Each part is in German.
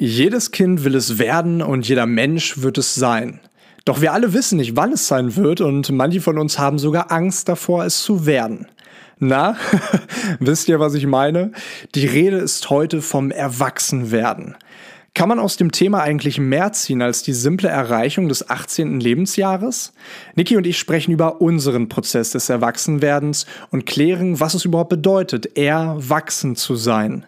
Jedes Kind will es werden und jeder Mensch wird es sein. Doch wir alle wissen nicht, wann es sein wird und manche von uns haben sogar Angst davor, es zu werden. Na, wisst ihr, was ich meine? Die Rede ist heute vom Erwachsenwerden. Kann man aus dem Thema eigentlich mehr ziehen als die simple Erreichung des 18. Lebensjahres? Niki und ich sprechen über unseren Prozess des Erwachsenwerdens und klären, was es überhaupt bedeutet, erwachsen zu sein.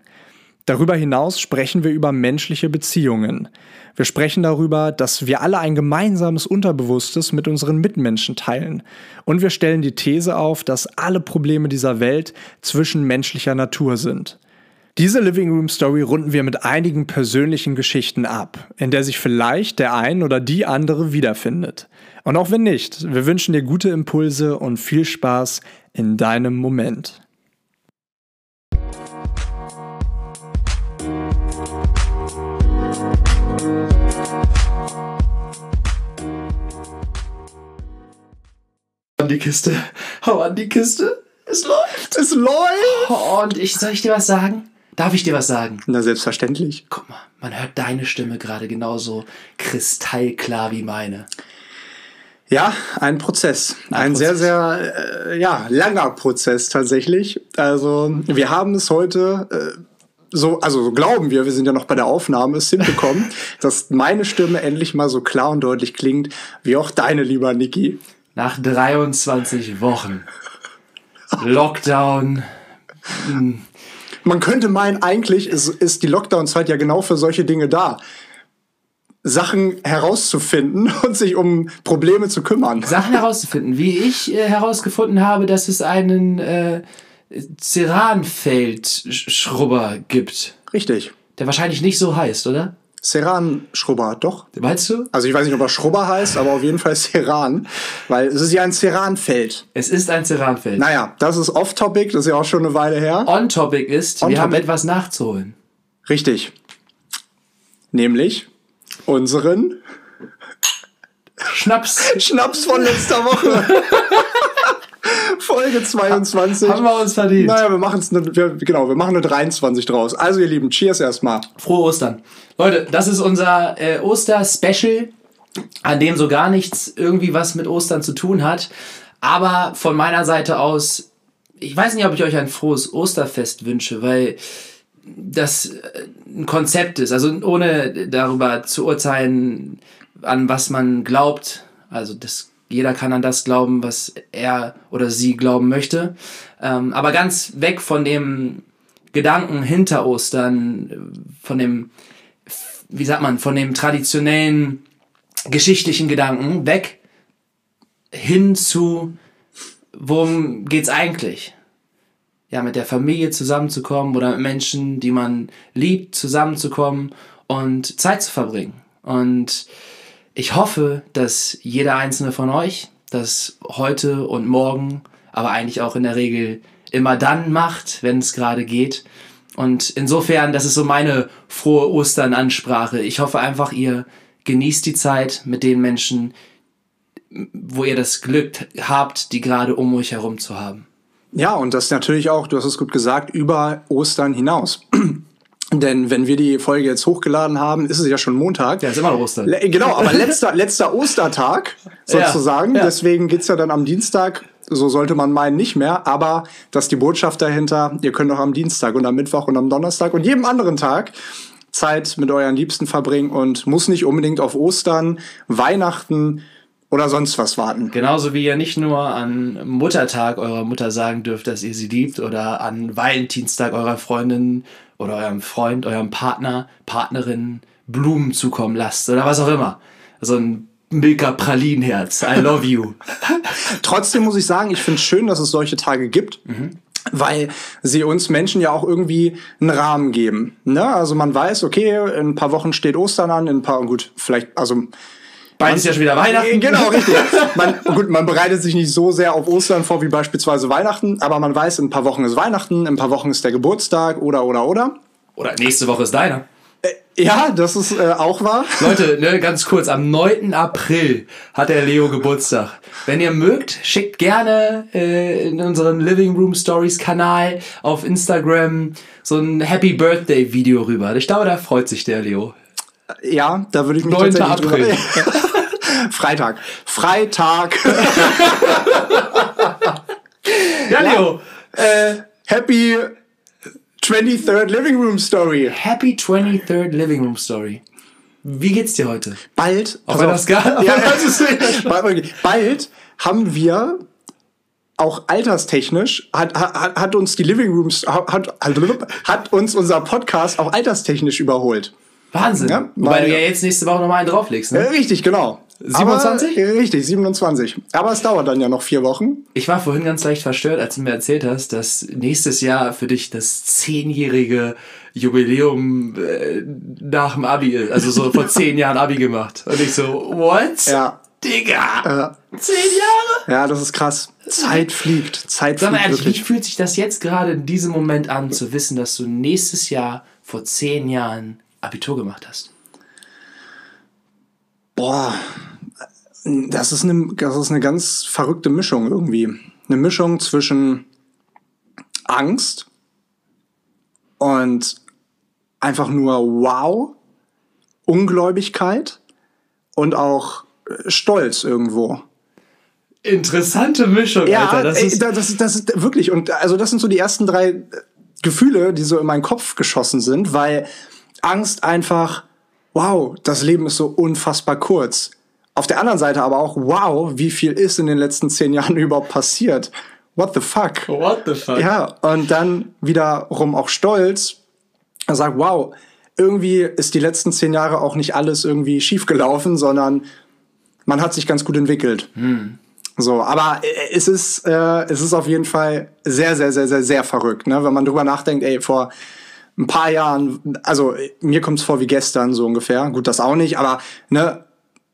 Darüber hinaus sprechen wir über menschliche Beziehungen. Wir sprechen darüber, dass wir alle ein gemeinsames Unterbewusstes mit unseren Mitmenschen teilen. Und wir stellen die These auf, dass alle Probleme dieser Welt zwischenmenschlicher Natur sind. Diese Living Room Story runden wir mit einigen persönlichen Geschichten ab, in der sich vielleicht der ein oder die andere wiederfindet. Und auch wenn nicht, wir wünschen dir gute Impulse und viel Spaß in deinem Moment. An die Kiste. Hau an die Kiste. Es läuft. Es läuft! Oh, und ich, soll ich dir was sagen? Darf ich dir was sagen? Na, selbstverständlich. Guck mal, man hört deine Stimme gerade genauso kristallklar wie meine. Ja, ein Prozess. Ein, Ein sehr, Prozess. sehr äh, ja, langer Prozess tatsächlich. Also, wir haben es heute. Äh, so, also so glauben wir, wir sind ja noch bei der Aufnahme, es hinbekommen, dass meine Stimme endlich mal so klar und deutlich klingt, wie auch deine, lieber Niki. Nach 23 Wochen Lockdown. Man könnte meinen, eigentlich ist, ist die Lockdown-Zeit ja genau für solche Dinge da. Sachen herauszufinden und sich um Probleme zu kümmern. Sachen herauszufinden, wie ich äh, herausgefunden habe, dass es einen äh, Ceranfeld-Schrubber gibt, Richtig. der wahrscheinlich nicht so heißt, oder? Ceran-Schrubber, doch. Meinst du? Also ich weiß nicht, ob er Schrubber heißt, aber auf jeden Fall Ceran, weil es ist ja ein Ceranfeld. Es ist ein Ceranfeld. Naja, das ist off-topic, das ist ja auch schon eine Weile her. On-Topic ist, wir On-Topic. haben etwas nachzuholen. Richtig. Nämlich unseren Schnaps. Schnaps von letzter Woche. Folge 22. Haben wir uns verdient. Naja, wir machen es, wir, genau, wir machen eine 23 draus. Also ihr Lieben, cheers erstmal. Frohe Ostern. Leute, das ist unser äh, Oster-Special, an dem so gar nichts irgendwie was mit Ostern zu tun hat. Aber von meiner Seite aus, ich weiß nicht, ob ich euch ein frohes Osterfest wünsche, weil das äh, ein Konzept ist. Also ohne darüber zu urteilen, an was man glaubt. Also das, jeder kann an das glauben, was er oder sie glauben möchte. Ähm, aber ganz weg von dem Gedanken hinter Ostern, von dem, wie sagt man, von dem traditionellen geschichtlichen Gedanken weg hin zu, worum geht's eigentlich? Ja, mit der Familie zusammenzukommen oder mit Menschen, die man liebt, zusammenzukommen und Zeit zu verbringen. Und ich hoffe, dass jeder einzelne von euch das heute und morgen, aber eigentlich auch in der Regel immer dann macht, wenn es gerade geht. Und insofern, das ist so meine frohe Ostern-Ansprache. Ich hoffe einfach, ihr genießt die Zeit mit den Menschen, wo ihr das Glück habt, die gerade um euch herum zu haben. Ja, und das natürlich auch, du hast es gut gesagt, über Ostern hinaus. Denn wenn wir die Folge jetzt hochgeladen haben, ist es ja schon Montag. Ja, ist immer noch Ostern. Le genau, aber letzter, letzter Ostertag sozusagen. Ja, ja. Deswegen geht's ja dann am Dienstag, so sollte man meinen, nicht mehr. Aber das ist die Botschaft dahinter, ihr könnt auch am Dienstag und am Mittwoch und am Donnerstag und jedem anderen Tag Zeit mit euren Liebsten verbringen und muss nicht unbedingt auf Ostern, Weihnachten oder sonst was warten. Genauso wie ihr nicht nur an Muttertag eurer Mutter sagen dürft, dass ihr sie liebt oder an Valentinstag eurer Freundin oder eurem Freund, eurem Partner, Partnerin Blumen zukommen lasst oder was auch immer. So ein Milka Pralinenherz. I love you. Trotzdem muss ich sagen, ich finde es schön, dass es solche Tage gibt. Weil sie uns Menschen ja auch irgendwie einen Rahmen geben. Ne? Also man weiß, okay, in ein paar Wochen steht Ostern an, in ein paar, gut, vielleicht, also Bald ist ja schon wieder Weihnachten. Genau, richtig. Man, gut, man bereitet sich nicht so sehr auf Ostern vor wie beispielsweise Weihnachten, aber man weiß, in ein paar Wochen ist Weihnachten, in ein paar Wochen ist der Geburtstag oder, oder, oder. Oder nächste Woche ist deiner. Ja, das ist äh, auch wahr. Leute, ne, ganz kurz, am 9. April hat der Leo Geburtstag. Wenn ihr mögt, schickt gerne äh, in unseren Living Room Stories Kanal auf Instagram so ein Happy Birthday Video rüber. Ich glaube, da freut sich der Leo. Ja, da würde ich mich 9. tatsächlich April. drüber- Freitag. Freitag. Ja, Leo. Äh, Happy 23rd Living Room Story. Happy 23rd Living Room Story. Wie geht's dir heute? Bald. Auf einer. Skala? Ja, Das ist- bald, bald haben wir auch alterstechnisch hat, hat, hat uns die Living Rooms hat, hat, hat uns unser Podcast auch alterstechnisch überholt. Wahnsinn. Ja, Wobei weil- du ja jetzt nächste Woche nochmal einen drauflegst, Äh, ne? Richtig, genau. 27? Aber, richtig, 27. Aber es dauert dann ja noch vier Wochen. Ich war vorhin ganz leicht verstört, als du mir erzählt hast, dass nächstes Jahr für dich das zehnjährige Jubiläum äh, nach dem Abi ist. Also so vor zehn Jahren Abi gemacht. Und ich so, what? Ja. Digga! Äh, Zehn Jahre? ja, das ist krass. Zeit fliegt. Zeit Sag mal fliegt ehrlich, wie wirklich. fühlt sich das jetzt gerade in diesem Moment an, zu wissen, dass du nächstes Jahr vor zehn Jahren Abitur gemacht hast? Boah, das ist, eine, das ist eine ganz verrückte Mischung irgendwie. Eine Mischung zwischen Angst und einfach nur Wow, Ungläubigkeit und auch äh, Stolz irgendwo. Interessante Mischung, Alter. Das ist, da- das, das ist wirklich, und also das sind so die ersten drei äh, Gefühle, die so in meinen Kopf geschossen sind, weil Angst einfach, wow, das Leben ist so unfassbar kurz. Auf der anderen Seite aber auch, wow, wie viel ist in den letzten zehn Jahren überhaupt passiert? What the fuck? what the fuck? Ja, und dann wiederum auch stolz, er sagt, wow, irgendwie ist die letzten zehn Jahre auch nicht alles irgendwie schief gelaufen, sondern man hat sich ganz gut entwickelt. So, aber äh, es ist, äh, es ist auf jeden Fall sehr, sehr, sehr, sehr, sehr verrückt, ne? wenn man drüber nachdenkt, ey, vor ein paar Jahren, also mir kommt es vor wie gestern so ungefähr, gut, das auch nicht, aber ne,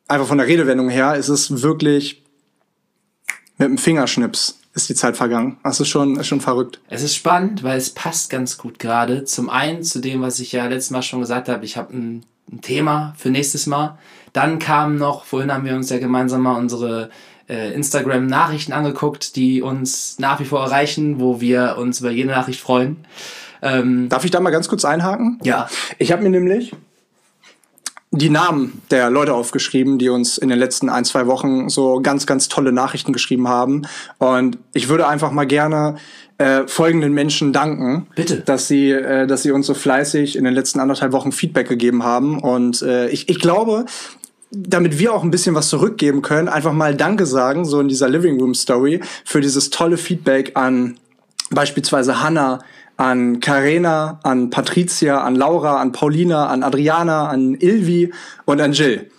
einfach von der Redewendung her, ist es wirklich mit dem Fingerschnips ist die Zeit vergangen. Das ist schon, ist schon verrückt. Es ist spannend, weil es passt ganz gut gerade. Zum einen zu dem, was ich ja letztes Mal schon gesagt habe, ich habe ein, ein Thema für nächstes Mal. Dann kam noch, vorhin haben wir uns ja gemeinsam mal unsere äh, Instagram-Nachrichten angeguckt, die uns nach wie vor erreichen, wo wir uns über jede Nachricht freuen. Ähm, Darf ich da mal ganz kurz einhaken? ja, Ich habe mir nämlich die Namen der Leute aufgeschrieben, die uns in den letzten ein, zwei Wochen so ganz, ganz tolle Nachrichten geschrieben haben. Und ich würde einfach mal gerne äh, folgenden Menschen danken. Bitte. Dass sie, äh, dass sie uns so fleißig in den letzten anderthalb Wochen Feedback gegeben haben. Und äh, ich, ich glaube, damit wir auch ein bisschen was zurückgeben können, einfach mal Danke sagen, so in dieser Living Room Story, für dieses tolle Feedback an beispielsweise Hannah, an Karena, an Patricia, an Laura, an Paulina, an Adriana, an Ilvi und an Jill.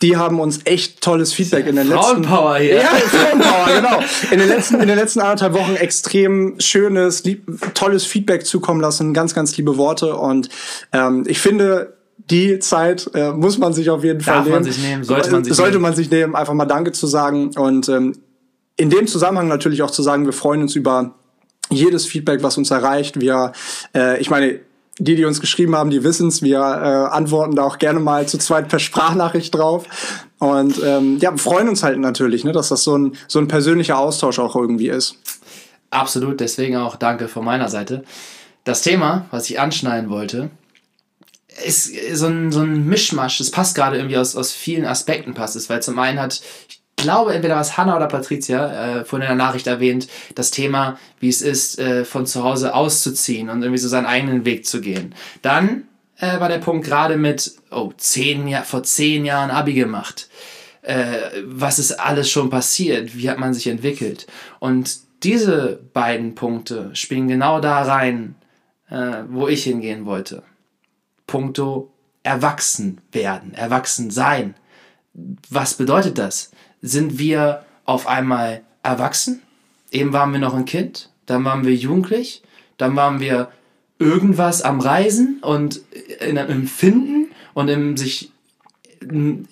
Die haben uns echt tolles Feedback in den letzten Frauenpower hier. Ja, Frauenpower, genau. In den letzten in den letzten anderthalb Wochen extrem schönes, lieb, tolles Feedback zukommen lassen, ganz ganz liebe Worte und ähm, ich finde die Zeit äh, muss man sich auf jeden Fall Darf nehmen. man sich nehmen, sollte man sich sollte nehmen. man sich nehmen, einfach mal Danke zu sagen und ähm, in dem Zusammenhang natürlich auch zu sagen, wir freuen uns über jedes Feedback, was uns erreicht. Wir, äh, ich meine, die, die uns geschrieben haben, die wissen's. Wir äh, antworten da auch gerne mal zu zweit per Sprachnachricht drauf. Und ähm, ja, freuen uns halt natürlich, ne, dass das so ein, so ein persönlicher Austausch auch irgendwie ist. Absolut, deswegen auch danke von meiner Seite. Das Thema, was ich anschneiden wollte, ist so ein, so ein Mischmasch. Es passt gerade irgendwie aus, aus vielen Aspekten passt es, weil zum einen hat, glaube, entweder was Hannah oder Patricia äh, vorhin in der Nachricht erwähnt, das Thema, wie es ist, äh, von zu Hause auszuziehen und irgendwie so seinen eigenen Weg zu gehen. Dann äh, war der Punkt gerade mit, oh, zehn Jahr, vor zehn Jahren Abi gemacht äh, was ist alles schon passiert, wie hat man sich entwickelt. Und diese beiden Punkte spielen genau da rein, äh, wo ich hingehen wollte. Punkto erwachsen werden, erwachsen sein. Was bedeutet das? Sind wir auf einmal erwachsen? Eben waren wir noch ein Kind, dann waren wir jugendlich, dann waren wir irgendwas am Reisen und in einem Empfinden und im sich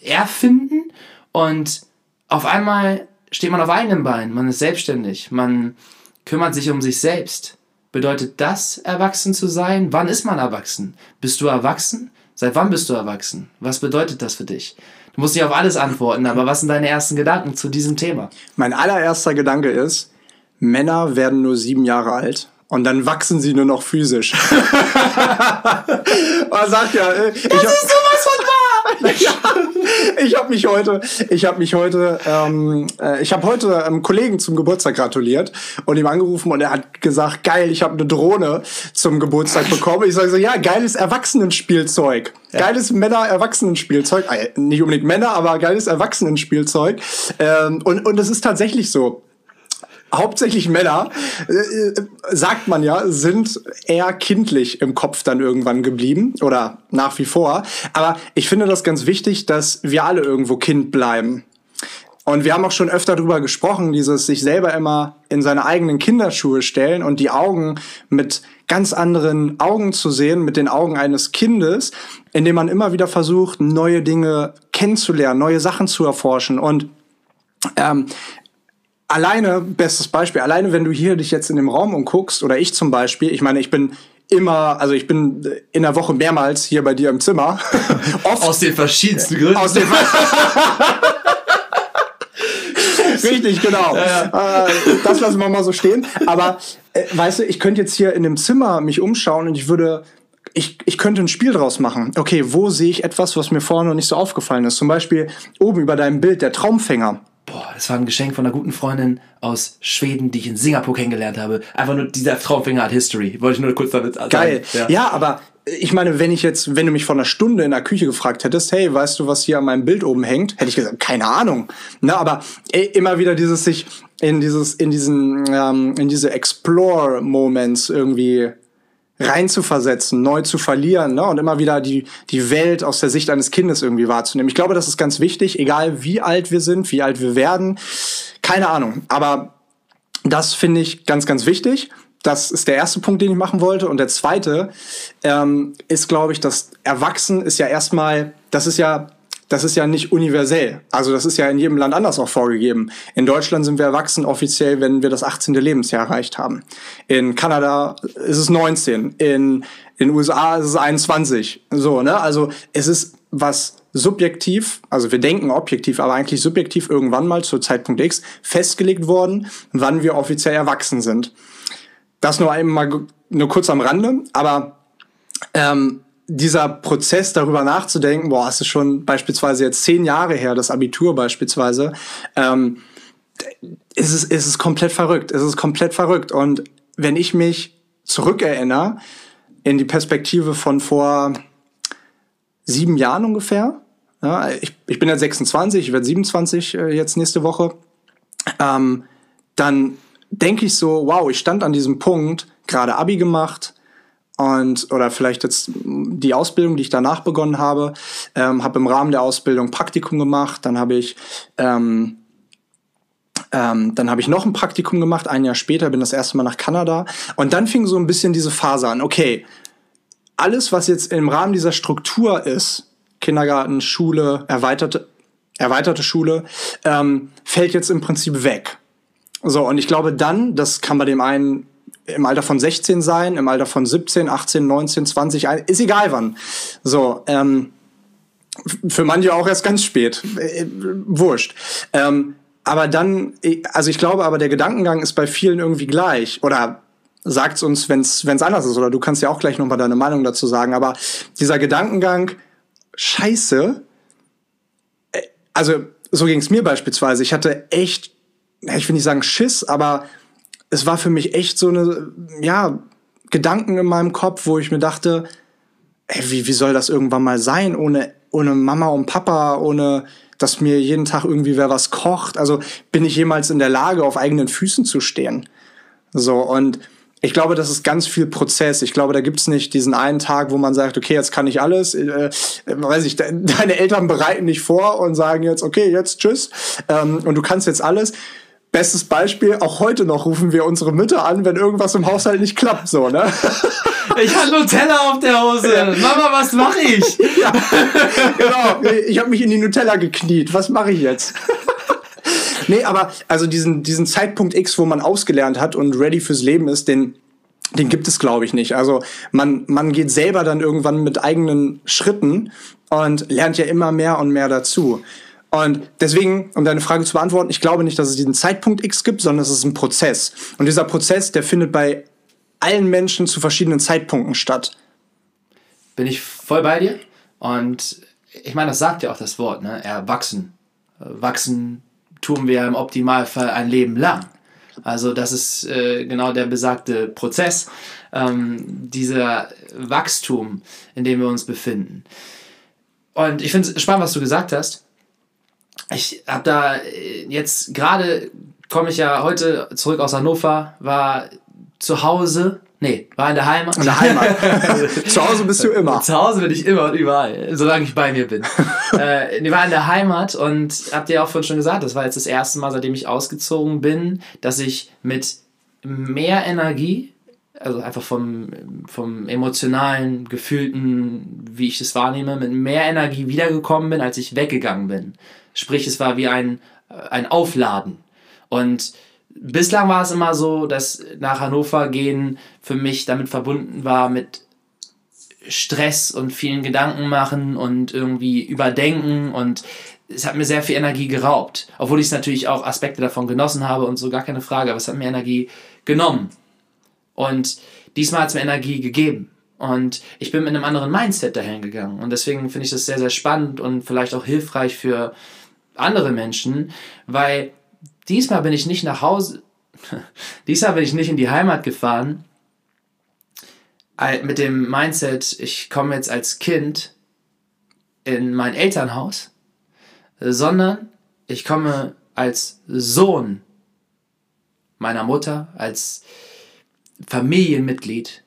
erfinden und auf einmal steht man auf einem Bein, man ist selbstständig, man kümmert sich um sich selbst. Bedeutet das, erwachsen zu sein? Wann ist man erwachsen? Bist du erwachsen? Seit wann bist du erwachsen? Was bedeutet das für dich? Du musst nicht auf alles antworten, aber was sind deine ersten Gedanken zu diesem Thema? Mein allererster Gedanke ist, Männer werden nur sieben Jahre alt Und dann wachsen sie nur noch physisch. Man sagt ja, äh, ich Das ist sowas von ja, ich habe mich heute, ich habe mich heute, ähm, äh, ich habe heute einem Kollegen zum Geburtstag gratuliert und ihm angerufen und er hat gesagt, geil, ich habe eine Drohne zum Geburtstag bekommen. Ich sage so, ja, geiles Erwachsenenspielzeug, geiles Männer-Erwachsenenspielzeug, äh, nicht unbedingt Männer, aber geiles Erwachsenenspielzeug. Ähm, und und es ist tatsächlich so hauptsächlich Männer, äh, äh, sagt man ja, sind eher kindlich im Kopf dann irgendwann geblieben oder nach wie vor. Aber ich finde das ganz wichtig, dass wir alle irgendwo Kind bleiben. Und wir haben auch schon öfter darüber gesprochen, dieses sich selber immer in seine eigenen Kinderschuhe stellen und die Augen mit ganz anderen Augen zu sehen, mit den Augen eines Kindes, indem man immer wieder versucht, neue Dinge kennenzulernen, neue Sachen zu erforschen. Und ähm, alleine, bestes Beispiel, alleine wenn du hier dich jetzt in dem Raum umguckst, oder ich zum Beispiel, ich meine, ich bin immer, also ich bin in der Woche mehrmals hier bei dir im Zimmer. Oft Aus den verschiedensten Gründen. aus dem Richtig, genau. Äh, das lassen wir mal so stehen. Aber äh, weißt du, ich könnte jetzt hier in dem Zimmer mich umschauen und ich würde ich, ich könnte ein Spiel draus machen. Okay, wo sehe ich etwas, was mir vorher noch nicht so aufgefallen ist? Zum Beispiel oben über deinem Bild der Traumfänger. Boah, das war ein Geschenk von einer guten Freundin aus Schweden, die ich in Singapur kennengelernt habe. Einfach nur dieser Traumfinger hat History. Wollte ich nur kurz damit sagen. Geil. Ja. aber ich meine, wenn ich jetzt, wenn du mich vor einer Stunde in der Küche gefragt hättest, hey, weißt du, was hier an meinem Bild oben hängt, hätte ich gesagt, keine Ahnung. Ne, aber immer wieder dieses sich in dieses, in diesen, ähm, in diese Explore-Moments irgendwie reinzuversetzen, neu zu verlieren ne? und immer wieder die, die Welt aus der Sicht eines Kindes irgendwie wahrzunehmen. Ich glaube, das ist ganz wichtig, egal wie alt wir sind, wie alt wir werden. Keine Ahnung. Aber das finde ich ganz, ganz wichtig. Das ist der erste Punkt, den ich machen wollte. Und der zweite ähm, ist, glaube ich, das Erwachsen ist ja erstmal, das ist ja, das ist ja nicht universell. Also das ist ja in jedem Land anders auch vorgegeben. In Deutschland sind wir erwachsen offiziell, wenn wir das 18. Lebensjahr erreicht haben. In Kanada ist es 19. In in den USA ist es 21. So, ne? Also es ist was subjektiv, also wir denken objektiv, aber eigentlich subjektiv irgendwann mal zu Zeitpunkt X festgelegt worden, wann wir offiziell erwachsen sind. Das nur einmal nur kurz am Rande, aber ähm, dieser Prozess darüber nachzudenken, boah, es ist schon beispielsweise jetzt zehn Jahre her, das Abitur beispielsweise, ähm, ist es, ist es komplett verrückt. Es ist komplett verrückt. Und wenn ich mich zurückerinnere in die Perspektive von vor sieben Jahren ungefähr, ja, ich, ich bin ja 26, ich werde 27 äh, jetzt nächste Woche, ähm, dann denke ich so, wow, ich stand an diesem Punkt, gerade Abi gemacht und oder vielleicht jetzt die Ausbildung, die ich danach begonnen habe, ähm, habe im Rahmen der Ausbildung Praktikum gemacht, dann habe ich ähm, ähm, dann habe ich noch ein Praktikum gemacht, ein Jahr später bin das erste Mal nach Kanada und dann fing so ein bisschen diese Phase an. Okay, alles, was jetzt im Rahmen dieser Struktur ist, Kindergarten, Schule, erweiterte, erweiterte Schule, ähm, fällt jetzt im Prinzip weg. So, und ich glaube dann, das kann bei dem einen im Alter von 16 sein, im Alter von 17, 18, 19, 20, ist egal wann. So, ähm, für manche auch erst ganz spät. Äh, wurscht. Ähm, aber dann, also ich glaube aber, der Gedankengang ist bei vielen irgendwie gleich. Oder sagt's uns, wenn's wenn's anders ist. Oder du kannst ja auch gleich nochmal deine Meinung dazu sagen. Aber dieser Gedankengang, scheiße, äh, also so ging's mir beispielsweise. Ich hatte echt, ich will nicht sagen Schiss, aber es war für mich echt so eine, ja, Gedanken in meinem Kopf, wo ich mir dachte, ey, wie, wie soll das irgendwann mal sein, ohne, ohne Mama und Papa, ohne dass mir jeden Tag irgendwie wer was kocht. Also bin ich jemals in der Lage, auf eigenen Füßen zu stehen. So, und ich glaube, das ist ganz viel Prozess. Ich glaube, da gibt's nicht diesen einen Tag, wo man sagt, okay, jetzt kann ich alles. Äh, weiß ich, de deine Eltern bereiten dich vor und sagen jetzt, okay, jetzt tschüss. Ähm, und du kannst jetzt alles. Bestes Beispiel, auch heute noch rufen wir unsere Mütter an, wenn irgendwas im Haushalt nicht klappt, so, ne? Ich habe Nutella auf der Hose. Ja. Mama, was mache ich? ja, genau. Ich habe mich in die Nutella gekniet. Was mache ich jetzt? nee, aber also diesen, diesen Zeitpunkt X, wo man ausgelernt hat und ready fürs Leben ist, den, den gibt es, glaube ich, nicht. Also man, man geht selber dann irgendwann mit eigenen Schritten und lernt ja immer mehr und mehr dazu. Und deswegen, um deine Frage zu beantworten, ich glaube nicht, dass es diesen Zeitpunkt X gibt, sondern es ist ein Prozess. Und dieser Prozess, der findet bei allen Menschen zu verschiedenen Zeitpunkten statt. Bin ich voll bei dir. Und ich meine, das sagt ja auch das Wort, ne? Erwachsen. Wachsen tun wir im Optimalfall ein Leben lang. Also das ist äh, genau der besagte Prozess, ähm, dieser Wachstum, in dem wir uns befinden. Und ich finde es spannend, was du gesagt hast. Ich habe da äh, jetzt gerade, komme ich ja heute zurück aus Hannover, war zu Hause Nee, war in der Heimat. In der Heimat. Zu Hause bist du immer. Zu Hause bin ich immer und überall, solange ich bei mir bin. äh, ich war in der Heimat und habt ihr auch vorhin schon gesagt, das war jetzt das erste Mal, seitdem ich ausgezogen bin, dass ich mit mehr Energie, also einfach vom, vom emotionalen, gefühlten, wie ich es wahrnehme, mit mehr Energie wiedergekommen bin, als ich weggegangen bin. Sprich, es war wie ein, ein Aufladen. Und bislang war es immer so, dass nach Hannover gehen für mich damit verbunden war mit Stress und vielen Gedanken machen und irgendwie überdenken und es hat mir sehr viel Energie geraubt. Obwohl ich es natürlich auch Aspekte davon genossen habe und so gar keine Frage, aber es hat mir Energie genommen. Und diesmal hat es mir Energie gegeben. Und ich bin mit einem anderen Mindset dahin gegangen. Und deswegen finde ich das sehr, sehr spannend und vielleicht auch hilfreich für andere Menschen, weil Diesmal bin ich nicht nach Hause, diesmal bin ich nicht in die Heimat gefahren mit dem Mindset, ich komme jetzt als Kind in mein Elternhaus, sondern ich komme als Sohn meiner Mutter, als Familienmitglied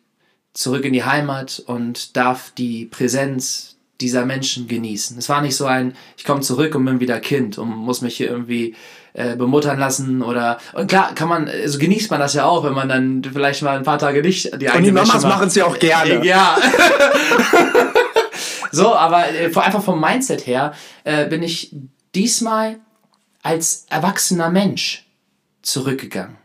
zurück in die Heimat und darf die Präsenz dieser Menschen genießen. Es war nicht so ein, ich komme zurück und bin wieder Kind und muss mich hier irgendwie äh, bemuttern lassen oder und klar kann man, also genießt man das ja auch, wenn man dann vielleicht mal ein paar Tage nicht die Und die Mamas machen es ja auch gerne. Ja. so, aber äh, einfach vom Mindset her äh, bin ich diesmal als erwachsener Mensch zurückgegangen.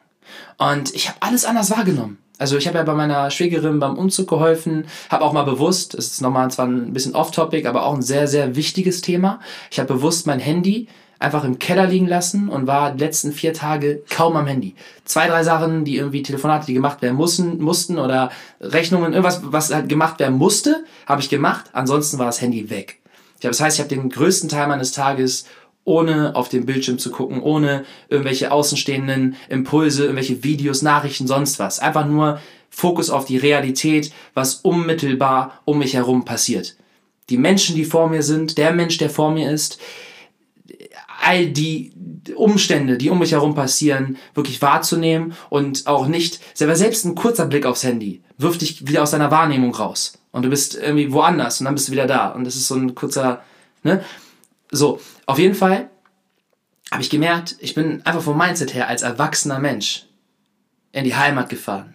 Und ich habe alles anders wahrgenommen. Also ich habe ja bei meiner Schwägerin beim Umzug geholfen, habe auch mal bewusst, das ist nochmal zwar ein bisschen off-topic, aber auch ein sehr, sehr wichtiges Thema. Ich habe bewusst mein Handy einfach im Keller liegen lassen und war die letzten vier Tage kaum am Handy. Zwei, drei Sachen, die irgendwie Telefonate, die gemacht werden mussten, mussten oder Rechnungen, irgendwas, was halt gemacht werden musste, habe ich gemacht. Ansonsten war das Handy weg. Das heißt, ich habe den größten Teil meines Tages ohne auf den Bildschirm zu gucken, ohne irgendwelche außenstehenden Impulse, irgendwelche Videos, Nachrichten, sonst was. Einfach nur Fokus auf die Realität, was unmittelbar um mich herum passiert. Die Menschen, die vor mir sind, der Mensch, der vor mir ist, all die Umstände, die um mich herum passieren, wirklich wahrzunehmen und auch nicht, selber selbst ein kurzer Blick aufs Handy wirft dich wieder aus deiner Wahrnehmung raus und du bist irgendwie woanders und dann bist du wieder da und das ist so ein kurzer, ne? So, auf jeden Fall habe ich gemerkt, ich bin einfach vom Mindset her als erwachsener Mensch in die Heimat gefahren.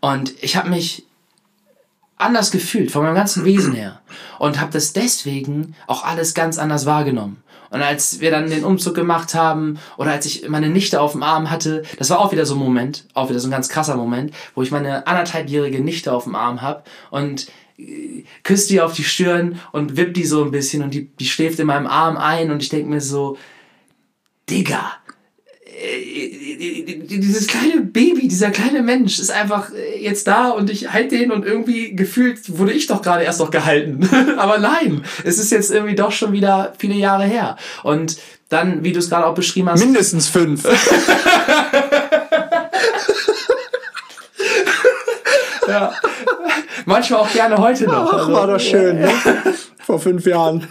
Und ich habe mich anders gefühlt, von meinem ganzen Wesen her. Und habe das deswegen auch alles ganz anders wahrgenommen. Und als wir dann den Umzug gemacht haben oder als ich meine Nichte auf dem Arm hatte, das war auch wieder so ein Moment, auch wieder so ein ganz krasser Moment, wo ich meine anderthalbjährige Nichte auf dem Arm habe und küsst die auf die Stirn und wippt die so ein bisschen und die, die schläft in meinem Arm ein und ich denke mir so, Digga, äh, dieses kleine Baby, dieser kleine Mensch ist einfach jetzt da und ich halte den und irgendwie gefühlt wurde ich doch gerade erst noch gehalten. Aber nein, es ist jetzt irgendwie doch schon wieder viele Jahre her. Und dann, wie du es gerade auch beschrieben hast. Mindestens fünf. ja. Manchmal auch gerne heute noch. Ach, war doch schön, ne? Vor fünf Jahren.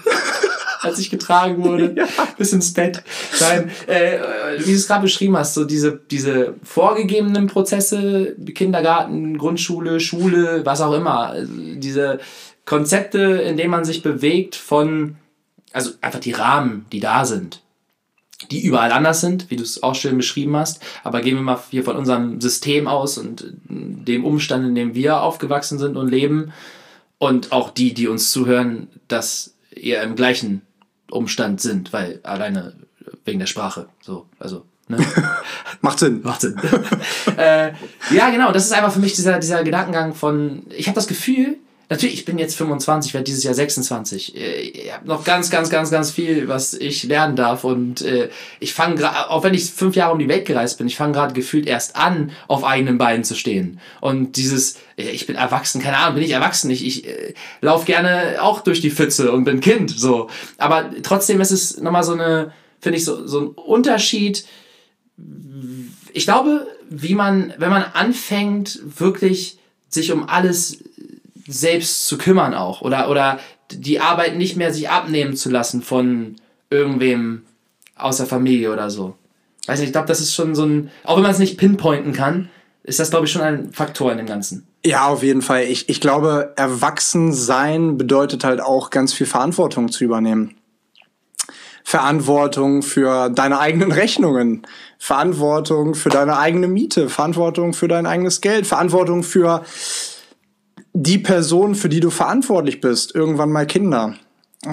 Als ich getragen wurde, ja. bis ins Bett. Nein, äh, wie du es gerade beschrieben hast, so diese, diese vorgegebenen Prozesse, Kindergarten, Grundschule, Schule, was auch immer, diese Konzepte, in denen man sich bewegt von, also einfach die Rahmen, die da sind die überall anders sind, wie du es auch schön beschrieben hast. Aber gehen wir mal hier von unserem System aus und dem Umstand, in dem wir aufgewachsen sind und leben. Und auch die, die uns zuhören, dass ihr im gleichen Umstand sind, weil alleine wegen der Sprache. So, also. Ne? Macht Sinn. Macht Sinn. äh, ja, genau, das ist einfach für mich dieser, dieser Gedankengang von, ich habe das Gefühl, natürlich, ich bin jetzt 25, werde dieses Jahr 26. Äh, Ich habe noch ganz, ganz, ganz, ganz viel, was ich lernen darf. Und äh, ich fange gerade, auch wenn ich fünf Jahre um die Welt gereist bin, ich fange gerade gefühlt erst an, auf eigenen Beinen zu stehen. Und dieses, äh, ich bin erwachsen, keine Ahnung, bin ich erwachsen. Ich, ich äh, laufe gerne auch durch die Pfütze und bin Kind. so. Aber trotzdem ist es nochmal so eine, finde ich, so, so ein Unterschied. Ich glaube, wie man, wenn man anfängt, wirklich sich um alles selbst zu kümmern auch oder, oder die Arbeit nicht mehr sich abnehmen zu lassen von irgendwem aus der Familie oder so. Weiß nicht, ich glaube, das ist schon so ein, auch wenn man es nicht pinpointen kann, ist das, glaube ich, schon ein Faktor in dem Ganzen. Ja, auf jeden Fall. Ich, ich glaube, erwachsen sein bedeutet halt auch ganz viel Verantwortung zu übernehmen. Verantwortung für deine eigenen Rechnungen, Verantwortung für deine eigene Miete, Verantwortung für dein eigenes Geld, Verantwortung für die Person, für die du verantwortlich bist, irgendwann mal Kinder.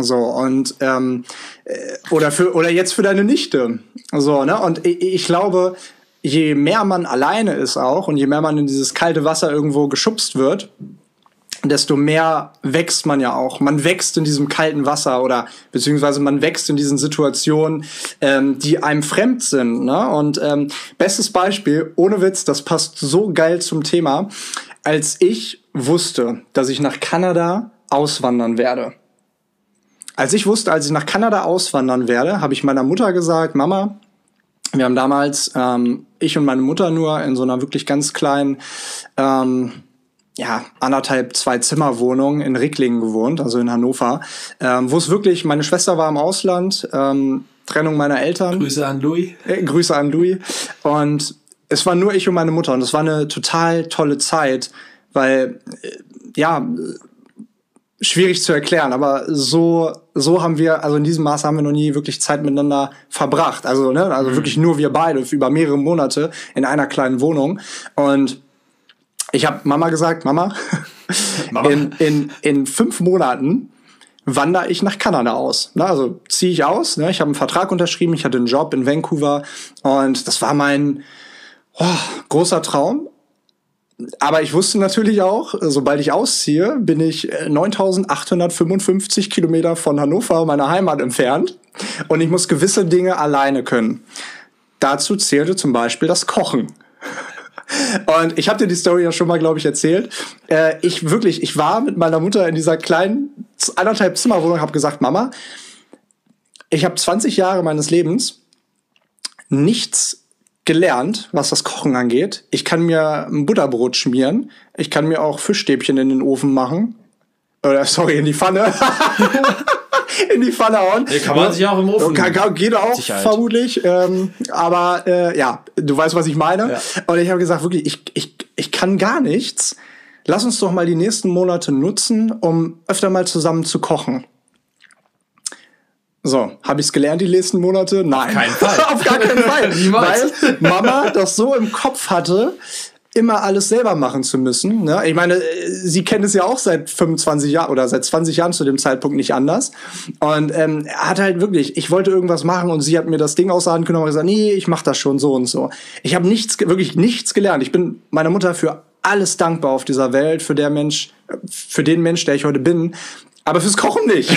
So, und ähm, äh, oder für oder jetzt für deine Nichte. So, ne? Und ich, ich glaube, je mehr man alleine ist auch und je mehr man in dieses kalte Wasser irgendwo geschubst wird, desto mehr wächst man ja auch. Man wächst in diesem kalten Wasser oder beziehungsweise man wächst in diesen Situationen, ähm, die einem fremd sind. Ne? Und ähm, bestes Beispiel, ohne Witz, das passt so geil zum Thema, als ich wusste, dass ich nach Kanada auswandern werde. Als ich wusste, als ich nach Kanada auswandern werde, habe ich meiner Mutter gesagt, Mama, wir haben damals, ähm, ich und meine Mutter nur in so einer wirklich ganz kleinen, ähm, ja, anderthalb, zwei Zimmerwohnung in Ricklingen gewohnt, also in Hannover, ähm, wo es wirklich, meine Schwester war im Ausland, ähm, Trennung meiner Eltern. Grüße an Louis. Äh, Grüße an Louis. Und es war nur ich und meine Mutter und es war eine total tolle Zeit, weil, äh, ja, schwierig zu erklären, aber so, so haben wir, also in diesem Maß haben wir noch nie wirklich Zeit miteinander verbracht. Also, ne, also mhm. wirklich nur wir beide über mehrere Monate in einer kleinen Wohnung. Und ich habe Mama gesagt, Mama, Mama. In, in, in fünf Monaten wandere ich nach Kanada aus. Ne, also ziehe ich aus. Ne, ich habe einen Vertrag unterschrieben, ich hatte einen Job in Vancouver und das war mein oh, großer Traum. Aber ich wusste natürlich auch, sobald ich ausziehe, bin ich 9855 Kilometer von Hannover, meiner Heimat, entfernt. Und ich muss gewisse Dinge alleine können. Dazu zählte zum Beispiel das Kochen. Und ich habe dir die Story ja schon mal, glaube ich, erzählt. Äh, ich wirklich, ich war mit meiner Mutter in dieser kleinen anderthalb Zimmerwohnung, habe gesagt, Mama, ich habe 20 Jahre meines Lebens nichts gelernt, was das Kochen angeht. Ich kann mir ein Butterbrot schmieren. Ich kann mir auch Fischstäbchen in den Ofen machen. Oder, sorry, in die Pfanne. in die Pfanne hauen. Nee, kann man sich auch im Ofen. Kann, kann, geht auch, Sicherheit. vermutlich. Ähm, aber äh, ja, du weißt, was ich meine. Ja. Und ich habe gesagt, wirklich, ich, ich, ich kann gar nichts. Lass uns doch mal die nächsten Monate nutzen, um öfter mal zusammen zu kochen. So, habe ich es gelernt die nächsten Monate? Nein. Auf keinen Fall. Auf gar keinen Fall. Weil Mama das so im Kopf hatte, immer alles selber machen zu müssen. Ne? Ich meine, sie kennt es ja auch seit 25 Jahren oder seit 20 Jahren zu dem Zeitpunkt nicht anders. Und ähm, hat halt wirklich, ich wollte irgendwas machen und sie hat mir das Ding aus der Hand genommen und gesagt, nee, ich mach das schon so und so. Ich habe nichts, wirklich nichts gelernt. Ich bin meiner Mutter für alles dankbar auf dieser Welt, für der Mensch, für den Mensch, der ich heute bin aber fürs Kochen nicht.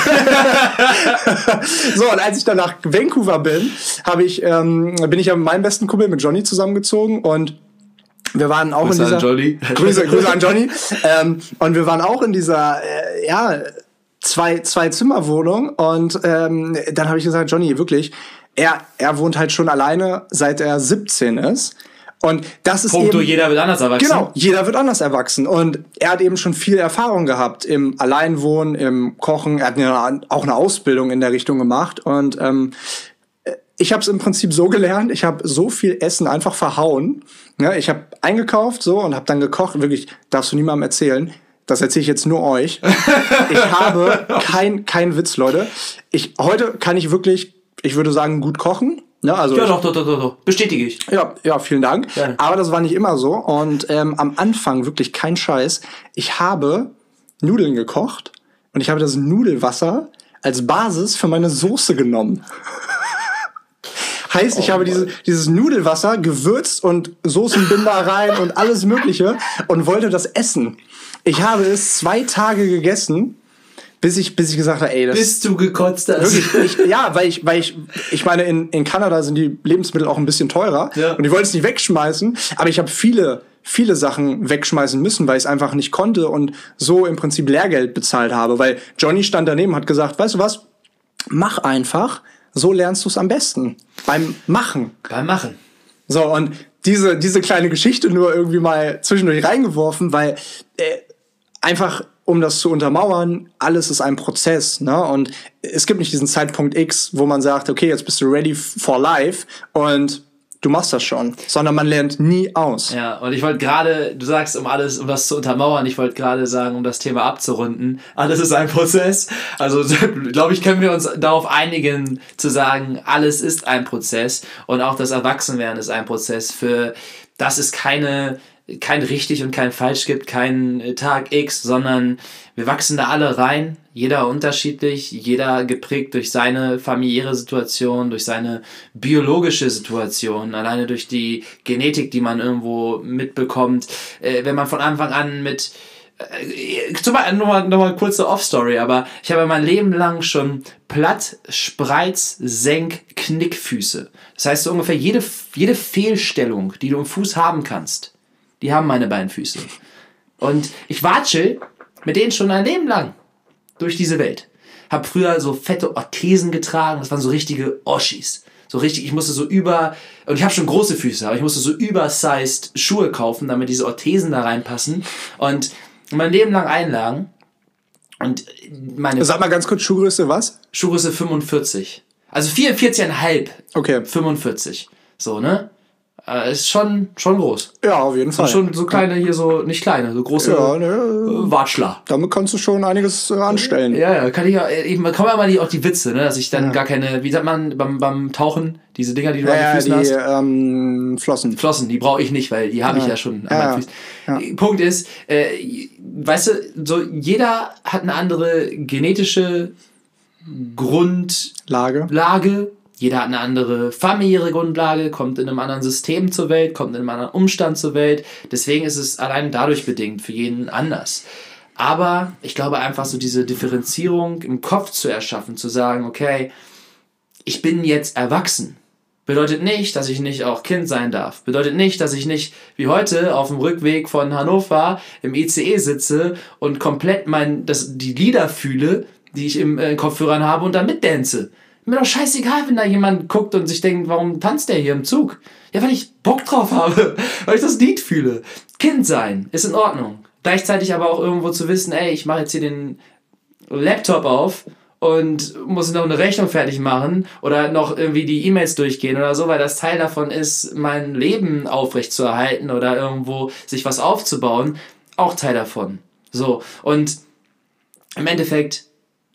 so, und als ich dann nach Vancouver bin, habe ich, ähm, bin ich ja mit meinem besten Kumpel mit Johnny zusammengezogen und wir waren auch Grüße in dieser an Johnny. Grüße, Grüße an Johnny. ähm, und wir waren auch in dieser, äh, ja, zwei, zwei Zimmerwohnung und ähm, dann habe ich gesagt, Johnny, wirklich, er, er wohnt halt schon alleine, seit er 17 ist. Und das ist Punkto, eben, jeder wird anders erwachsen. Genau, jeder wird anders erwachsen. Und er hat eben schon viel Erfahrung gehabt im Alleinwohnen, im Kochen. Er hat eine, auch eine Ausbildung in der Richtung gemacht. Und ähm, ich habe es im Prinzip so gelernt, ich habe so viel Essen einfach verhauen. Ja, ich habe eingekauft so und habe dann gekocht. Wirklich, darfst du niemandem erzählen. Das erzähle ich jetzt nur euch. ich habe kein, kein Witz, Leute. Ich, heute kann ich wirklich, ich würde sagen, gut kochen. Ne, also ja, doch, doch, doch, doch, doch. Bestätige ich. Ja, ja, vielen Dank. Ja. Aber das war nicht immer so. Und ähm, am Anfang wirklich kein Scheiß. Ich habe Nudeln gekocht und ich habe das Nudelwasser als Basis für meine Soße genommen. heißt, oh, ich habe diese, dieses Nudelwasser gewürzt und Soßenbinder rein und alles Mögliche und wollte das essen. Ich habe es zwei Tage gegessen, bis ich, bis ich gesagt habe, ey, das Bis du gekotzt hast. Wirklich, ich, ja, weil ich, weil ich, ich meine, in, in Kanada sind die Lebensmittel auch ein bisschen teurer Ja. und ich wollte es nicht wegschmeißen, aber ich habe viele, viele Sachen wegschmeißen müssen, weil ich es einfach nicht konnte und so im Prinzip Lehrgeld bezahlt habe, weil Johnny stand daneben und hat gesagt, weißt du was, mach einfach, so lernst du es am besten. Beim Machen. Beim Machen. So, und diese, diese kleine Geschichte nur irgendwie mal zwischendurch reingeworfen, weil äh, einfach, um das zu untermauern, alles ist ein Prozess, ne? Und es gibt nicht diesen Zeitpunkt X, wo man sagt, okay, jetzt bist du ready for life und du machst das schon, sondern man lernt nie aus. Ja, und ich wollte gerade, du sagst, um alles, um das zu untermauern, ich wollte gerade sagen, um das Thema abzurunden, alles ist ein Prozess. Also, glaube ich, können wir uns darauf einigen, zu sagen, alles ist ein Prozess und auch das Erwachsenwerden ist ein Prozess, für das es keine, kein richtig und kein falsch gibt, kein Tag X, sondern wir wachsen da alle rein, jeder unterschiedlich, jeder geprägt durch seine familiäre Situation, durch seine biologische Situation, alleine durch die Genetik, die man irgendwo mitbekommt. Äh, wenn man von Anfang an mit äh, zum Beispiel nochmal noch mal kurze Off-Story, aber ich habe mein Leben lang schon Platt, Spreiz, Senk, Knickfüße. Das heißt, so ungefähr jede, jede Fehlstellung, die du im Fuß haben kannst, die haben meine beiden Füße. Und ich watschel mit denen schon ein Leben lang durch diese Welt. Hab früher so fette Orthesen getragen, das waren so richtige Oschis. So richtig, ich musste so über, und ich habe schon große Füße, aber ich musste so übersized Schuhe kaufen, damit diese Orthesen da reinpassen. Und mein Leben lang einlagen. Und meine Sag mal ganz kurz, Schuhgröße was? Schuhgröße 45. Also 44,5. Okay. 45. So, ne? Äh, ist schon, schon groß. Ja, auf jeden Fall. Schon so kleine hier, so, nicht kleine, so große ja, ne, äh, Watschler. damit kannst du schon einiges äh, anstellen. Ja, ja, kann ich ja, eben, kommen ja mal die, auch die Witze, ne, dass ich dann gar keine, wie sagt man, beim, beim Tauchen, diese Dinger, die du an Ja, den die Füßen hast. ähm, Flossen. Flossen, die brauche ich nicht, weil die habe ich ja schon an Ja, meinen Füßen. Punkt ist, äh, weißt du, so jeder hat eine andere genetische Grundlage, Lage. Jeder hat eine andere familiäre Grundlage, kommt in einem anderen System zur Welt, kommt in einem anderen Umstand zur Welt. Deswegen ist es allein dadurch bedingt für jeden anders. Aber ich glaube einfach so diese Differenzierung im Kopf zu erschaffen, zu sagen, okay, ich bin jetzt erwachsen. Bedeutet nicht, dass ich nicht auch Kind sein darf. Bedeutet nicht, dass ich nicht wie heute auf dem Rückweg von Hannover im ICE sitze und komplett mein, das, die Lieder fühle, die ich im äh, Kopfhörern habe und dann mitdance. Mir doch scheißegal, wenn da jemand guckt und sich denkt, warum tanzt der hier im Zug? Ja, weil ich Bock drauf habe, weil ich das Lied fühle. Kind sein ist in Ordnung. Gleichzeitig aber auch irgendwo zu wissen, ey, ich mache jetzt hier den Laptop auf und muss noch eine Rechnung fertig machen oder noch irgendwie die E-Mails durchgehen oder so, weil das Teil davon ist, mein Leben aufrechtzuerhalten oder irgendwo sich was aufzubauen, auch Teil davon. So, und im Endeffekt,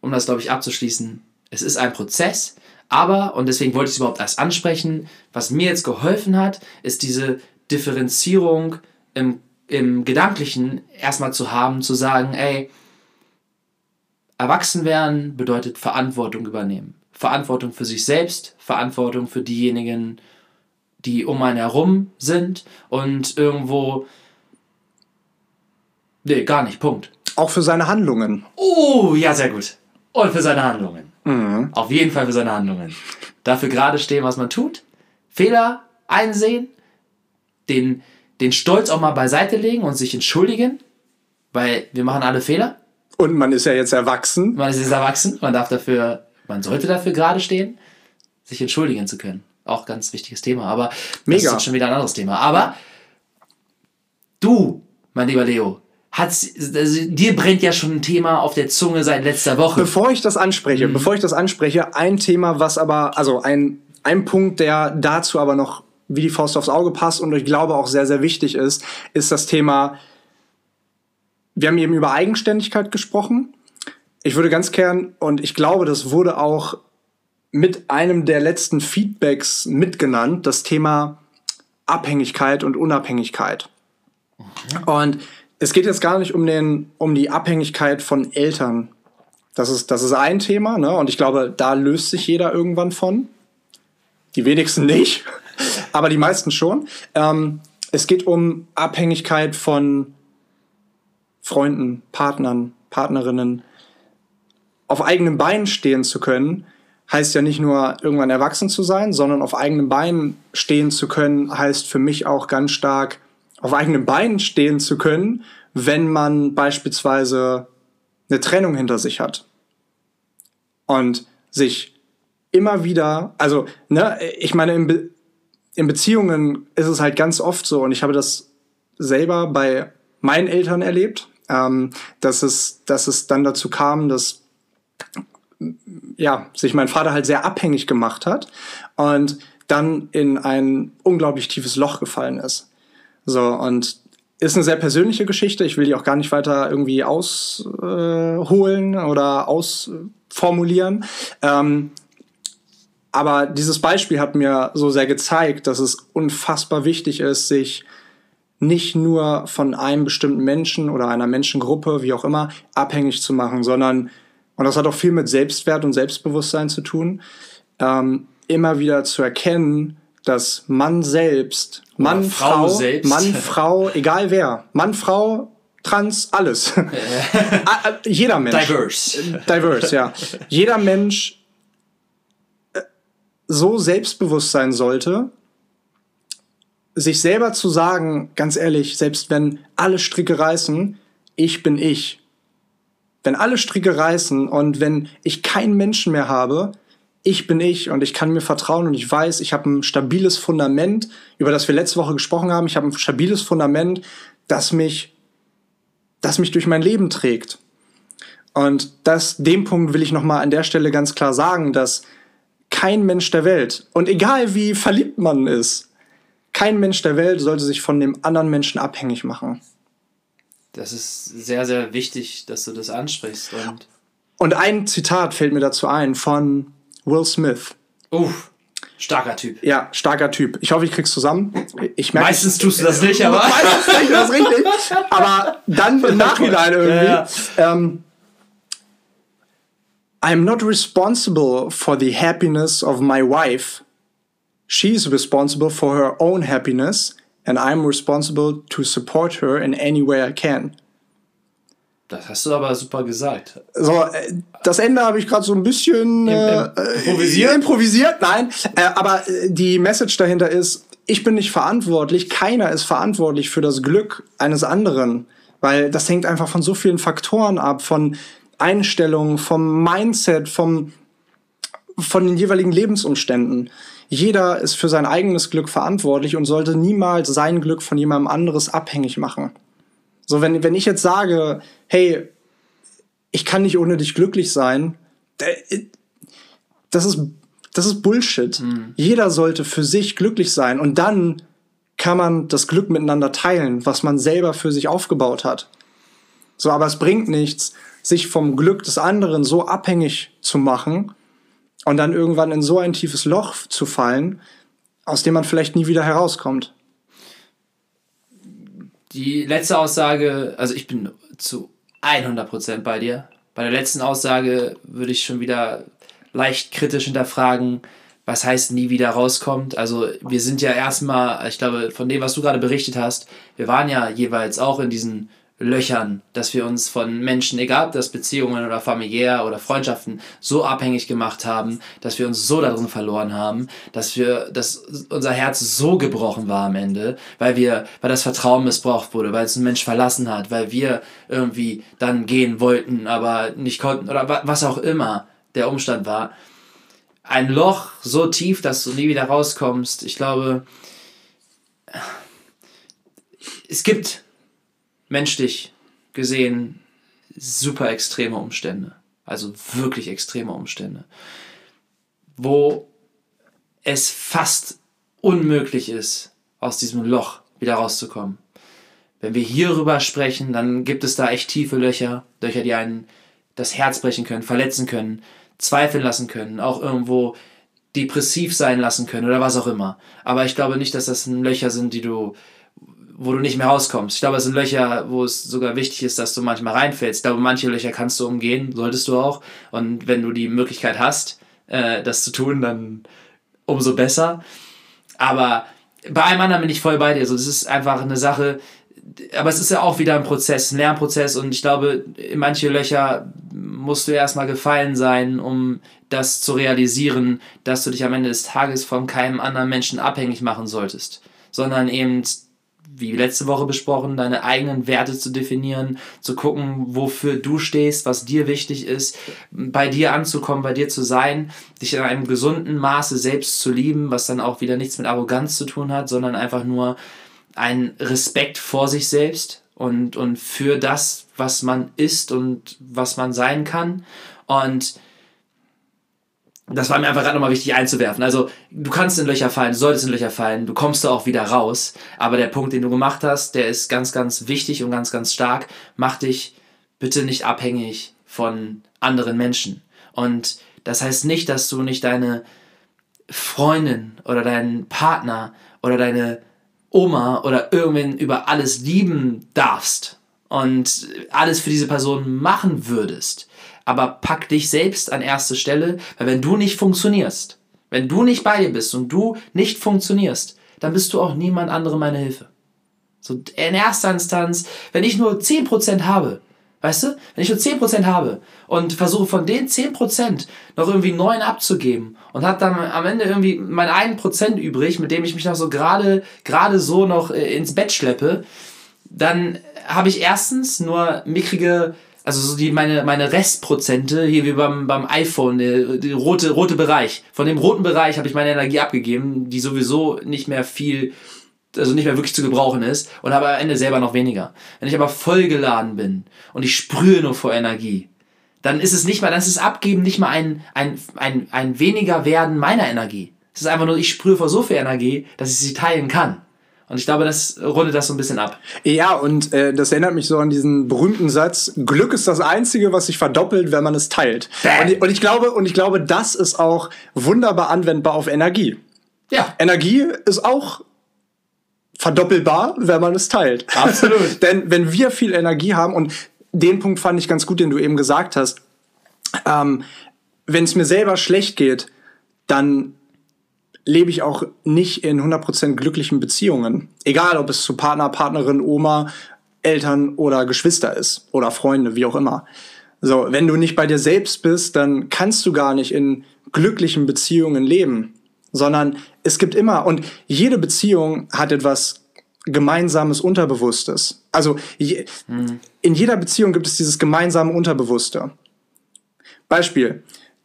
um das glaube ich abzuschließen, es ist ein Prozess, aber, und deswegen wollte ich es überhaupt erst ansprechen, was mir jetzt geholfen hat, ist diese Differenzierung im, im Gedanklichen erstmal zu haben, zu sagen, ey, Erwachsen werden bedeutet Verantwortung übernehmen. Verantwortung für sich selbst, Verantwortung für diejenigen, die um einen herum sind und irgendwo. Nee, gar nicht, Punkt. Auch für seine Handlungen. Oh, ja, sehr gut. Und für seine Handlungen. Auf jeden Fall für seine Handlungen. Dafür gerade stehen, was man tut. Fehler einsehen. Den, den Stolz auch mal beiseite legen und sich entschuldigen. Weil wir machen alle Fehler. Und man ist ja jetzt erwachsen. Man ist jetzt erwachsen, man darf dafür, man sollte dafür gerade stehen, sich entschuldigen zu können. Auch ganz wichtiges Thema, aber das Mega. ist jetzt schon wieder ein anderes Thema. Aber du, mein lieber Leo, hat's, also, dir brennt ja schon ein Thema auf der Zunge seit letzter Woche. Bevor ich das Mhm. anspreche, bevor ich das anspreche, ein Thema, was aber, also ein, ein Punkt, der dazu aber noch wie die Faust aufs Auge passt und ich glaube auch sehr, sehr wichtig ist, ist das Thema, wir haben eben über Eigenständigkeit gesprochen. Ich würde ganz gern, und ich glaube, das wurde auch mit einem der letzten Feedbacks mitgenannt, das Thema Abhängigkeit und Unabhängigkeit. Und es geht jetzt gar nicht um, den, um die Abhängigkeit von Eltern. Das ist, das ist ein Thema, ne? Und ich glaube, da löst sich jeder irgendwann von. Die wenigsten nicht, aber die meisten schon. Ähm, es geht um Abhängigkeit von Freunden, Partnern, Partnerinnen auf eigenen Beinen stehen zu können, heißt ja nicht nur irgendwann erwachsen zu sein, sondern auf eigenen Beinen stehen zu können, heißt für mich auch ganz stark, auf eigenen Beinen stehen zu können, wenn man beispielsweise eine Trennung hinter sich hat. Und sich immer wieder, also, ne, ich meine, in, Be in Beziehungen ist es halt ganz oft so, und ich habe das selber bei meinen Eltern erlebt, ähm, dass, es, dass es dann dazu kam, dass ja, sich mein Vater halt sehr abhängig gemacht hat und dann in ein unglaublich tiefes Loch gefallen ist. So, und ist eine sehr persönliche Geschichte. Ich will die auch gar nicht weiter irgendwie ausholen äh, oder ausformulieren. Ähm, aber dieses Beispiel hat mir so sehr gezeigt, dass es unfassbar wichtig ist, sich nicht nur von einem bestimmten Menschen oder einer Menschengruppe, wie auch immer, abhängig zu machen, sondern und das hat auch viel mit Selbstwert und Selbstbewusstsein zu tun, ähm, immer wieder zu erkennen, dass Mann selbst, Mann, Frau, Frau selbst. Mann, Frau, egal wer, Mann, Frau, Trans, alles. Jeder Mensch. Diverse. Diverse, ja. Jeder Mensch äh, so selbstbewusst sein sollte, sich selber zu sagen, ganz ehrlich, selbst wenn alle Stricke reißen, ich bin ich wenn alle Stricke reißen und wenn ich keinen Menschen mehr habe, ich bin ich und ich kann mir vertrauen und ich weiß, ich habe ein stabiles Fundament, über das wir letzte Woche gesprochen haben. Ich habe ein stabiles Fundament, das mich, das mich durch mein Leben trägt. Und das, dem Punkt will ich nochmal an der Stelle ganz klar sagen, dass kein Mensch der Welt, und egal wie verliebt man ist, kein Mensch der Welt sollte sich von dem anderen Menschen abhängig machen. Das ist sehr, sehr wichtig, dass du das ansprichst. Und, und ein Zitat fällt mir dazu ein von Will Smith. Uff. Starker Typ. Ja, starker Typ. Ich hoffe, ich krieg's zusammen. Ich merke, Meistens tust du das nicht, aber. Meistens nicht, das richtig. Aber dann im Nachhinein irgendwie. Ja, ja. Ähm, I'm not responsible for the happiness of my wife. She's responsible for her own happiness and I'm responsible to support her in any way I can. Das hast du aber super gesagt. So, äh, das Ende habe ich gerade so ein bisschen äh, improvisiert. Improvisiert, nein. Äh, aber äh, die Message dahinter ist, ich bin nicht verantwortlich, keiner ist verantwortlich für das Glück eines anderen, weil das hängt einfach von so vielen Faktoren ab, von Einstellungen, vom Mindset, vom, von den jeweiligen Lebensumständen jeder ist für sein eigenes Glück verantwortlich und sollte niemals sein Glück von jemandem anderes abhängig machen. So, wenn, wenn ich jetzt sage, hey, ich kann nicht ohne dich glücklich sein, das ist, das ist Bullshit. Mhm. Jeder sollte für sich glücklich sein und dann kann man das Glück miteinander teilen, was man selber für sich aufgebaut hat. So, aber es bringt nichts, sich vom Glück des anderen so abhängig zu machen, und dann irgendwann in so ein tiefes Loch zu fallen, aus dem man vielleicht nie wieder herauskommt. Die letzte Aussage, also ich bin zu 100% bei dir. Bei der letzten Aussage würde ich schon wieder leicht kritisch hinterfragen, was heißt nie wieder rauskommt. Also wir sind ja erstmal, ich glaube, von dem, was du gerade berichtet hast, wir waren ja jeweils auch in diesen Löchern, dass wir uns von Menschen, egal ob das Beziehungen oder familiär oder Freundschaften, so abhängig gemacht haben, dass wir uns so darin verloren haben, dass wir, dass unser Herz so gebrochen war am Ende, weil wir, weil das Vertrauen missbraucht wurde, weil es ein Mensch verlassen hat, weil wir irgendwie dann gehen wollten, aber nicht konnten oder was auch immer der Umstand war. Ein Loch so tief, dass du nie wieder rauskommst. Ich glaube, es gibt menschlich gesehen super extreme Umstände. Also wirklich extreme Umstände. Wo es fast unmöglich ist, aus diesem Loch wieder rauszukommen. Wenn wir hierüber sprechen, dann gibt es da echt tiefe Löcher, Löcher, die einen das Herz brechen können, verletzen können, zweifeln lassen können, auch irgendwo depressiv sein lassen können oder was auch immer. Aber ich glaube nicht, dass das Löcher sind, die du wo du nicht mehr rauskommst. Ich glaube, es sind Löcher, wo es sogar wichtig ist, dass du manchmal reinfällst. Ich glaube, manche Löcher kannst du umgehen, solltest du auch. Und wenn du die Möglichkeit hast, äh, das zu tun, dann umso besser. Aber bei allem anderen bin ich voll bei dir. Also, das ist einfach eine Sache, aber es ist ja auch wieder ein Prozess, ein Lernprozess und ich glaube, in manche Löcher musst du erstmal gefallen sein, um das zu realisieren, dass du dich am Ende des Tages von keinem anderen Menschen abhängig machen solltest, sondern eben wie letzte Woche besprochen, deine eigenen Werte zu definieren, zu gucken, wofür du stehst, was dir wichtig ist, bei dir anzukommen, bei dir zu sein, dich in einem gesunden Maße selbst zu lieben, was dann auch wieder nichts mit Arroganz zu tun hat, sondern einfach nur ein Respekt vor sich selbst und, und für das, was man ist und was man sein kann. Und das war mir einfach gerade nochmal wichtig einzuwerfen. Also, du kannst in Löcher fallen, du solltest in Löcher fallen, du kommst da auch wieder raus. Aber der Punkt, den du gemacht hast, der ist ganz, ganz wichtig und ganz, ganz stark. Mach dich bitte nicht abhängig von anderen Menschen. Und das heißt nicht, dass du nicht deine Freundin oder deinen Partner oder deine Oma oder irgendwen über alles lieben darfst und alles für diese Person machen würdest aber pack dich selbst an erste Stelle, weil wenn du nicht funktionierst, wenn du nicht bei dir bist und du nicht funktionierst, dann bist du auch niemand anderem meine Hilfe. So in erster Instanz, wenn ich nur 10% habe, weißt du, wenn ich nur 10% habe und versuche von den 10% noch irgendwie 9 abzugeben und habe dann am Ende irgendwie mein 1% übrig, mit dem ich mich noch so gerade gerade so noch äh, ins Bett schleppe, dann habe ich erstens nur mickrige also so die, meine, meine Restprozente, hier wie beim, beim iPhone, der, rote, rote Bereich. Von dem roten Bereich habe ich meine Energie abgegeben, die sowieso nicht mehr viel, also nicht mehr wirklich zu gebrauchen ist und habe am Ende selber noch weniger. Wenn ich aber vollgeladen bin und ich sprühe nur vor Energie, dann ist es nicht mal, dann ist es Abgeben nicht mal ein, ein, ein, ein weniger werden meiner Energie. Es ist einfach nur, ich sprühe vor so viel Energie, dass ich sie teilen kann. Und ich glaube, das rundet das so ein bisschen ab. Ja, und äh, das erinnert mich so an diesen berühmten Satz: Glück ist das Einzige, was sich verdoppelt, wenn man es teilt. Und ich, und ich glaube, und ich glaube, das ist auch wunderbar anwendbar auf Energie. Ja. Energie ist auch verdoppelbar, wenn man es teilt. Absolut. Denn wenn wir viel Energie haben, und den Punkt fand ich ganz gut, den du eben gesagt hast, ähm, wenn es mir selber schlecht geht, dann lebe ich auch nicht in 100% glücklichen Beziehungen. Egal, ob es zu Partner, Partnerin, Oma, Eltern oder Geschwister ist oder Freunde, wie auch immer. So, wenn du nicht bei dir selbst bist, dann kannst du gar nicht in glücklichen Beziehungen leben, sondern es gibt immer und jede Beziehung hat etwas gemeinsames Unterbewusstes. Also je, mhm. in jeder Beziehung gibt es dieses gemeinsame Unterbewusste. Beispiel: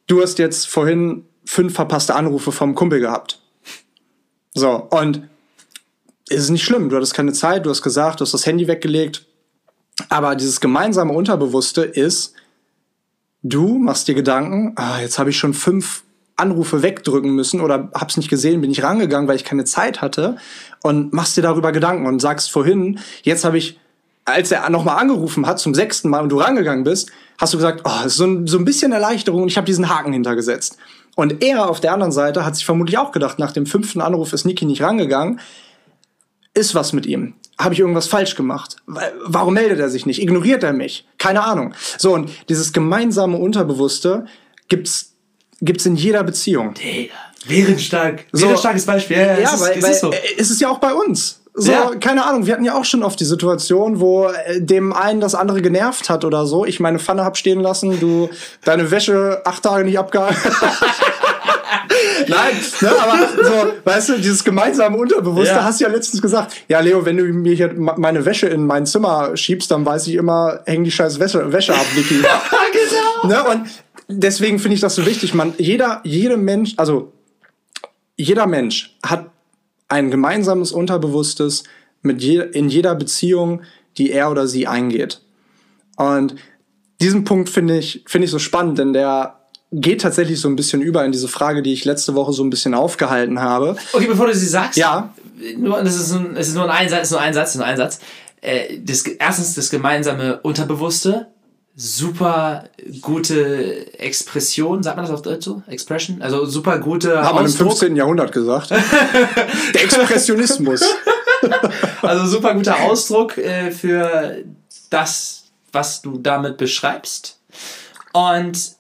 Du hast jetzt vorhin fünf verpasste Anrufe vom Kumpel gehabt. So, und es ist nicht schlimm. Du hattest keine Zeit, du hast gesagt, du hast das Handy weggelegt. Aber dieses gemeinsame Unterbewusste ist, du machst dir Gedanken, ah, jetzt habe ich schon fünf Anrufe wegdrücken müssen oder hab's nicht gesehen, bin ich rangegangen, weil ich keine Zeit hatte und machst dir darüber Gedanken und sagst vorhin, jetzt habe ich, als er nochmal angerufen hat zum sechsten Mal und du rangegangen bist, hast du gesagt, oh, so ein, so ein bisschen Erleichterung und ich habe diesen Haken hintergesetzt. Und er auf der anderen Seite hat sich vermutlich auch gedacht, nach dem fünften Anruf ist Niki nicht rangegangen. Ist was mit ihm? Habe ich irgendwas falsch gemacht? Warum meldet er sich nicht? Ignoriert er mich? Keine Ahnung. So, und dieses gemeinsame Unterbewusste gibt's, gibt's in jeder Beziehung. Digga. Wäre stark. Wäre so, starkes Beispiel. Ja, ja, ja weil, ist, weil, ist so. es ist ja auch bei uns. So, ja. keine Ahnung, wir hatten ja auch schon oft die Situation, wo äh, dem einen das andere genervt hat oder so. Ich meine Pfanne hab stehen lassen, du deine Wäsche acht Tage nicht abgehalten. Nein, ne, aber so, weißt du, dieses gemeinsame Unterbewusste ja. hast du ja letztens gesagt, ja, Leo, wenn du mir hier meine Wäsche in mein Zimmer schiebst, dann weiß ich immer, häng die scheiß Wäsche, Wäsche ab, Niki. genau. Ne, und deswegen finde ich das so wichtig, man, jeder, jeder Mensch, also jeder Mensch hat ein gemeinsames Unterbewusstes mit je, in jeder Beziehung, die er oder sie eingeht. Und diesen Punkt finde ich, finde ich so spannend, denn der geht tatsächlich so ein bisschen über in diese Frage, die ich letzte Woche so ein bisschen aufgehalten habe. Okay, bevor du sie sagst. Ja. Nur, das ist, ein, es ist nur ein Satz, nur ein Satz, nur ein Satz. Äh, das, erstens das gemeinsame Unterbewusste super gute Expression, sagt man das auf Deutsch so? Expression? Also super gute Haben wir im 15. Jahrhundert gesagt. Der Expressionismus. also super guter Ausdruck äh, für das, was du damit beschreibst. Und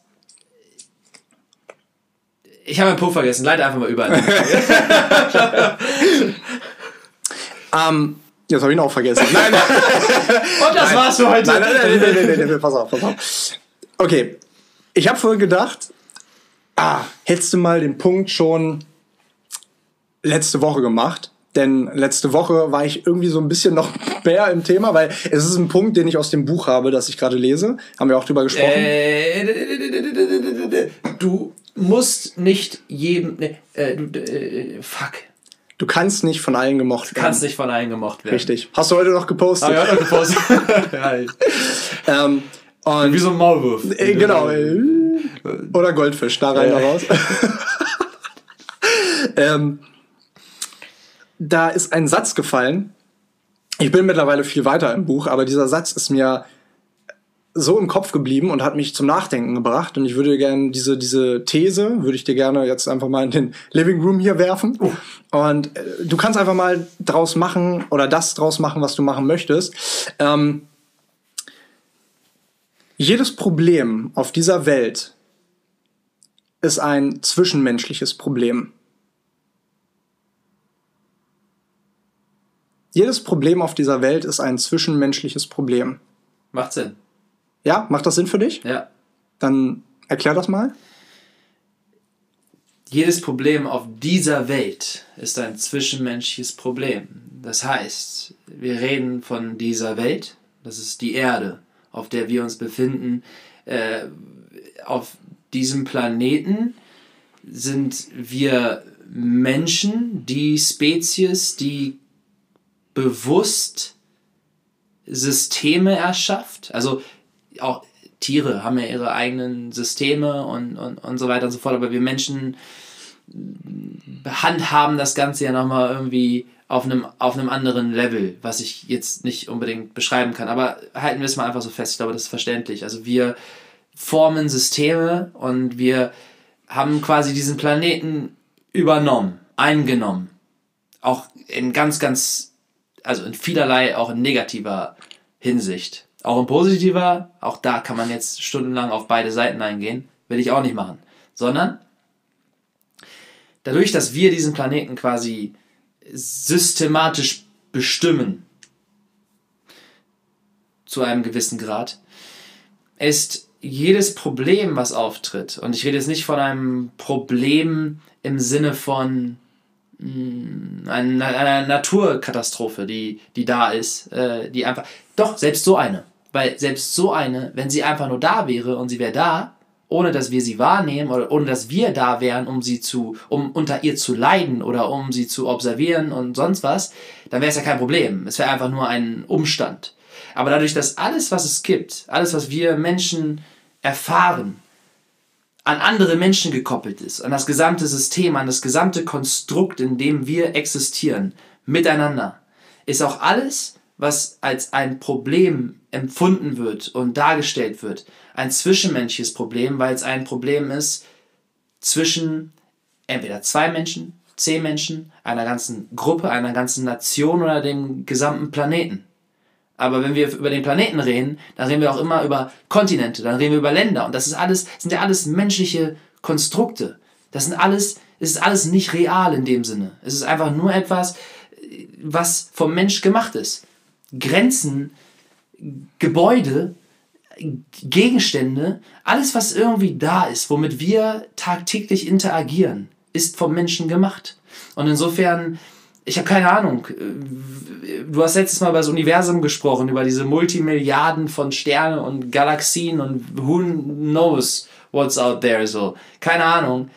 ich habe meinen Puff vergessen, leite einfach mal überall. ähm, Jetzt habe ich ihn auch vergessen. Nein, Und das war's für heute. Nein, nein, nein, nein, nein, nein, nein, pass auf, pass auf. Okay, ich habe vorhin gedacht, ah, hättest du mal den Punkt schon letzte Woche gemacht? Denn letzte Woche war ich irgendwie so ein bisschen noch mehr im Thema, weil es ist ein Punkt, den ich aus dem Buch habe, das ich gerade lese. Haben wir auch drüber gesprochen. Äh, du musst nicht jedem. Ne, äh, du, äh, fuck. Du kannst nicht von allen gemocht werden. Kannst nicht von allen gemocht werden. Richtig. Hast du heute noch gepostet? Ah, ja, noch gepostet. ja, Ähm, und wie so ein Maulwurf. Äh, genau. Oder Goldfisch, da rein, da raus. ähm, da ist ein Satz gefallen. Ich bin mittlerweile viel weiter im Buch, aber dieser Satz ist mir so im Kopf geblieben und hat mich zum Nachdenken gebracht. Und ich würde gerne diese, diese These, würde ich dir gerne jetzt einfach mal in den Living Room hier werfen. Und äh, du kannst einfach mal draus machen oder das draus machen, was du machen möchtest. Ähm, jedes Problem auf dieser Welt ist ein zwischenmenschliches Problem. Jedes Problem auf dieser Welt ist ein zwischenmenschliches Problem. Macht Sinn. Ja, macht das Sinn für dich? Ja. Dann erklär das mal. Jedes Problem auf dieser Welt ist ein zwischenmenschliches Problem. Das heißt, wir reden von dieser Welt, das ist die Erde, auf der wir uns befinden. Äh, auf diesem Planeten sind wir Menschen, die Spezies, die bewusst Systeme erschafft. Also auch Tiere haben ja ihre eigenen Systeme und, und, und so weiter und so fort, aber wir Menschen handhaben das Ganze ja nochmal irgendwie auf einem, auf einem anderen Level, was ich jetzt nicht unbedingt beschreiben kann. Aber halten wir es mal einfach so fest, ich glaube, das ist verständlich. Also wir formen Systeme und wir haben quasi diesen Planeten übernommen, eingenommen. Auch in ganz, ganz, also in vielerlei, auch in negativer Hinsicht. Auch in positiver, auch da kann man jetzt stundenlang auf beide Seiten eingehen, will ich auch nicht machen. Sondern dadurch, dass wir diesen Planeten quasi systematisch bestimmen, zu einem gewissen Grad, ist jedes Problem, was auftritt, und ich rede jetzt nicht von einem Problem im Sinne von einer, einer Naturkatastrophe, die, die da ist, äh, die einfach, doch, selbst so eine, weil selbst so eine, wenn sie einfach nur da wäre und sie wäre da, ohne dass wir sie wahrnehmen oder ohne dass wir da wären, um sie zu, um unter ihr zu leiden oder um sie zu observieren und sonst was, dann wäre es ja kein Problem. Es wäre einfach nur ein Umstand. Aber dadurch, dass alles, was es gibt, alles, was wir Menschen erfahren, an andere Menschen gekoppelt ist, an das gesamte System, an das gesamte Konstrukt, in dem wir existieren, miteinander, ist auch alles, was als ein Problem empfunden wird und dargestellt wird, ein zwischenmenschliches Problem, weil es ein Problem ist zwischen entweder zwei Menschen, zehn Menschen, einer ganzen Gruppe, einer ganzen Nation oder dem gesamten Planeten. Aber wenn wir über den Planeten reden, dann reden wir auch immer über Kontinente, dann reden wir über Länder. Und das ist alles, sind ja alles menschliche Konstrukte. Das sind alles, es ist alles nicht real in dem Sinne. Es ist einfach nur etwas, was vom Mensch gemacht ist. Grenzen, Gebäude, Gegenstände, alles, was irgendwie da ist, womit wir tagtäglich interagieren, ist vom Menschen gemacht. Und insofern, ich habe keine Ahnung. Du hast letztes Mal über das Universum gesprochen, über diese Multimilliarden von Sternen und Galaxien und who knows what's out there, so. Keine Ahnung.